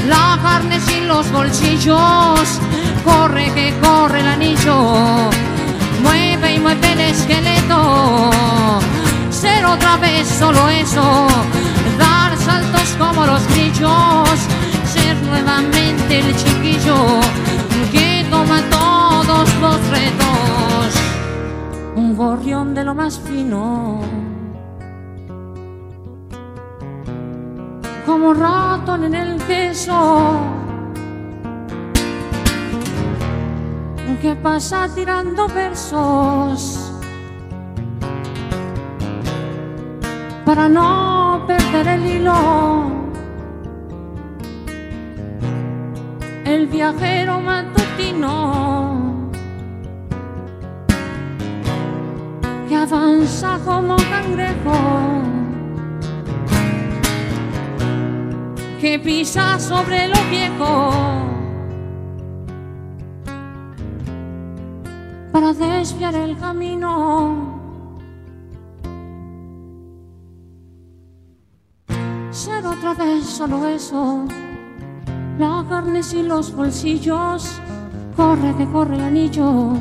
la carne sin los bolsillos, corre que corre el anillo, mueve y mueve el esqueleto, ser otra vez solo eso, dar saltos como los grillos, ser nuevamente el chiquillo que toma todos los retos, un gorrión de lo más fino. Como ratón en el queso. Que pasa tirando versos para no perder el hilo. El viajero matutino que avanza como cangrejo. Que pisa sobre lo viejo. Para desviar el camino. Ser otra vez solo eso, la carne sin los bolsillos, corre que corre el anillo,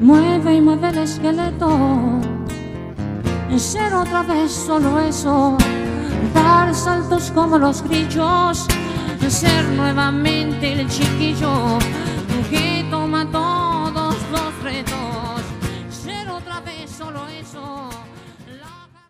mueve y mueve el esqueleto. Ser otra vez solo eso dar saltos como los grillos, ser nuevamente el chiquillo que toma.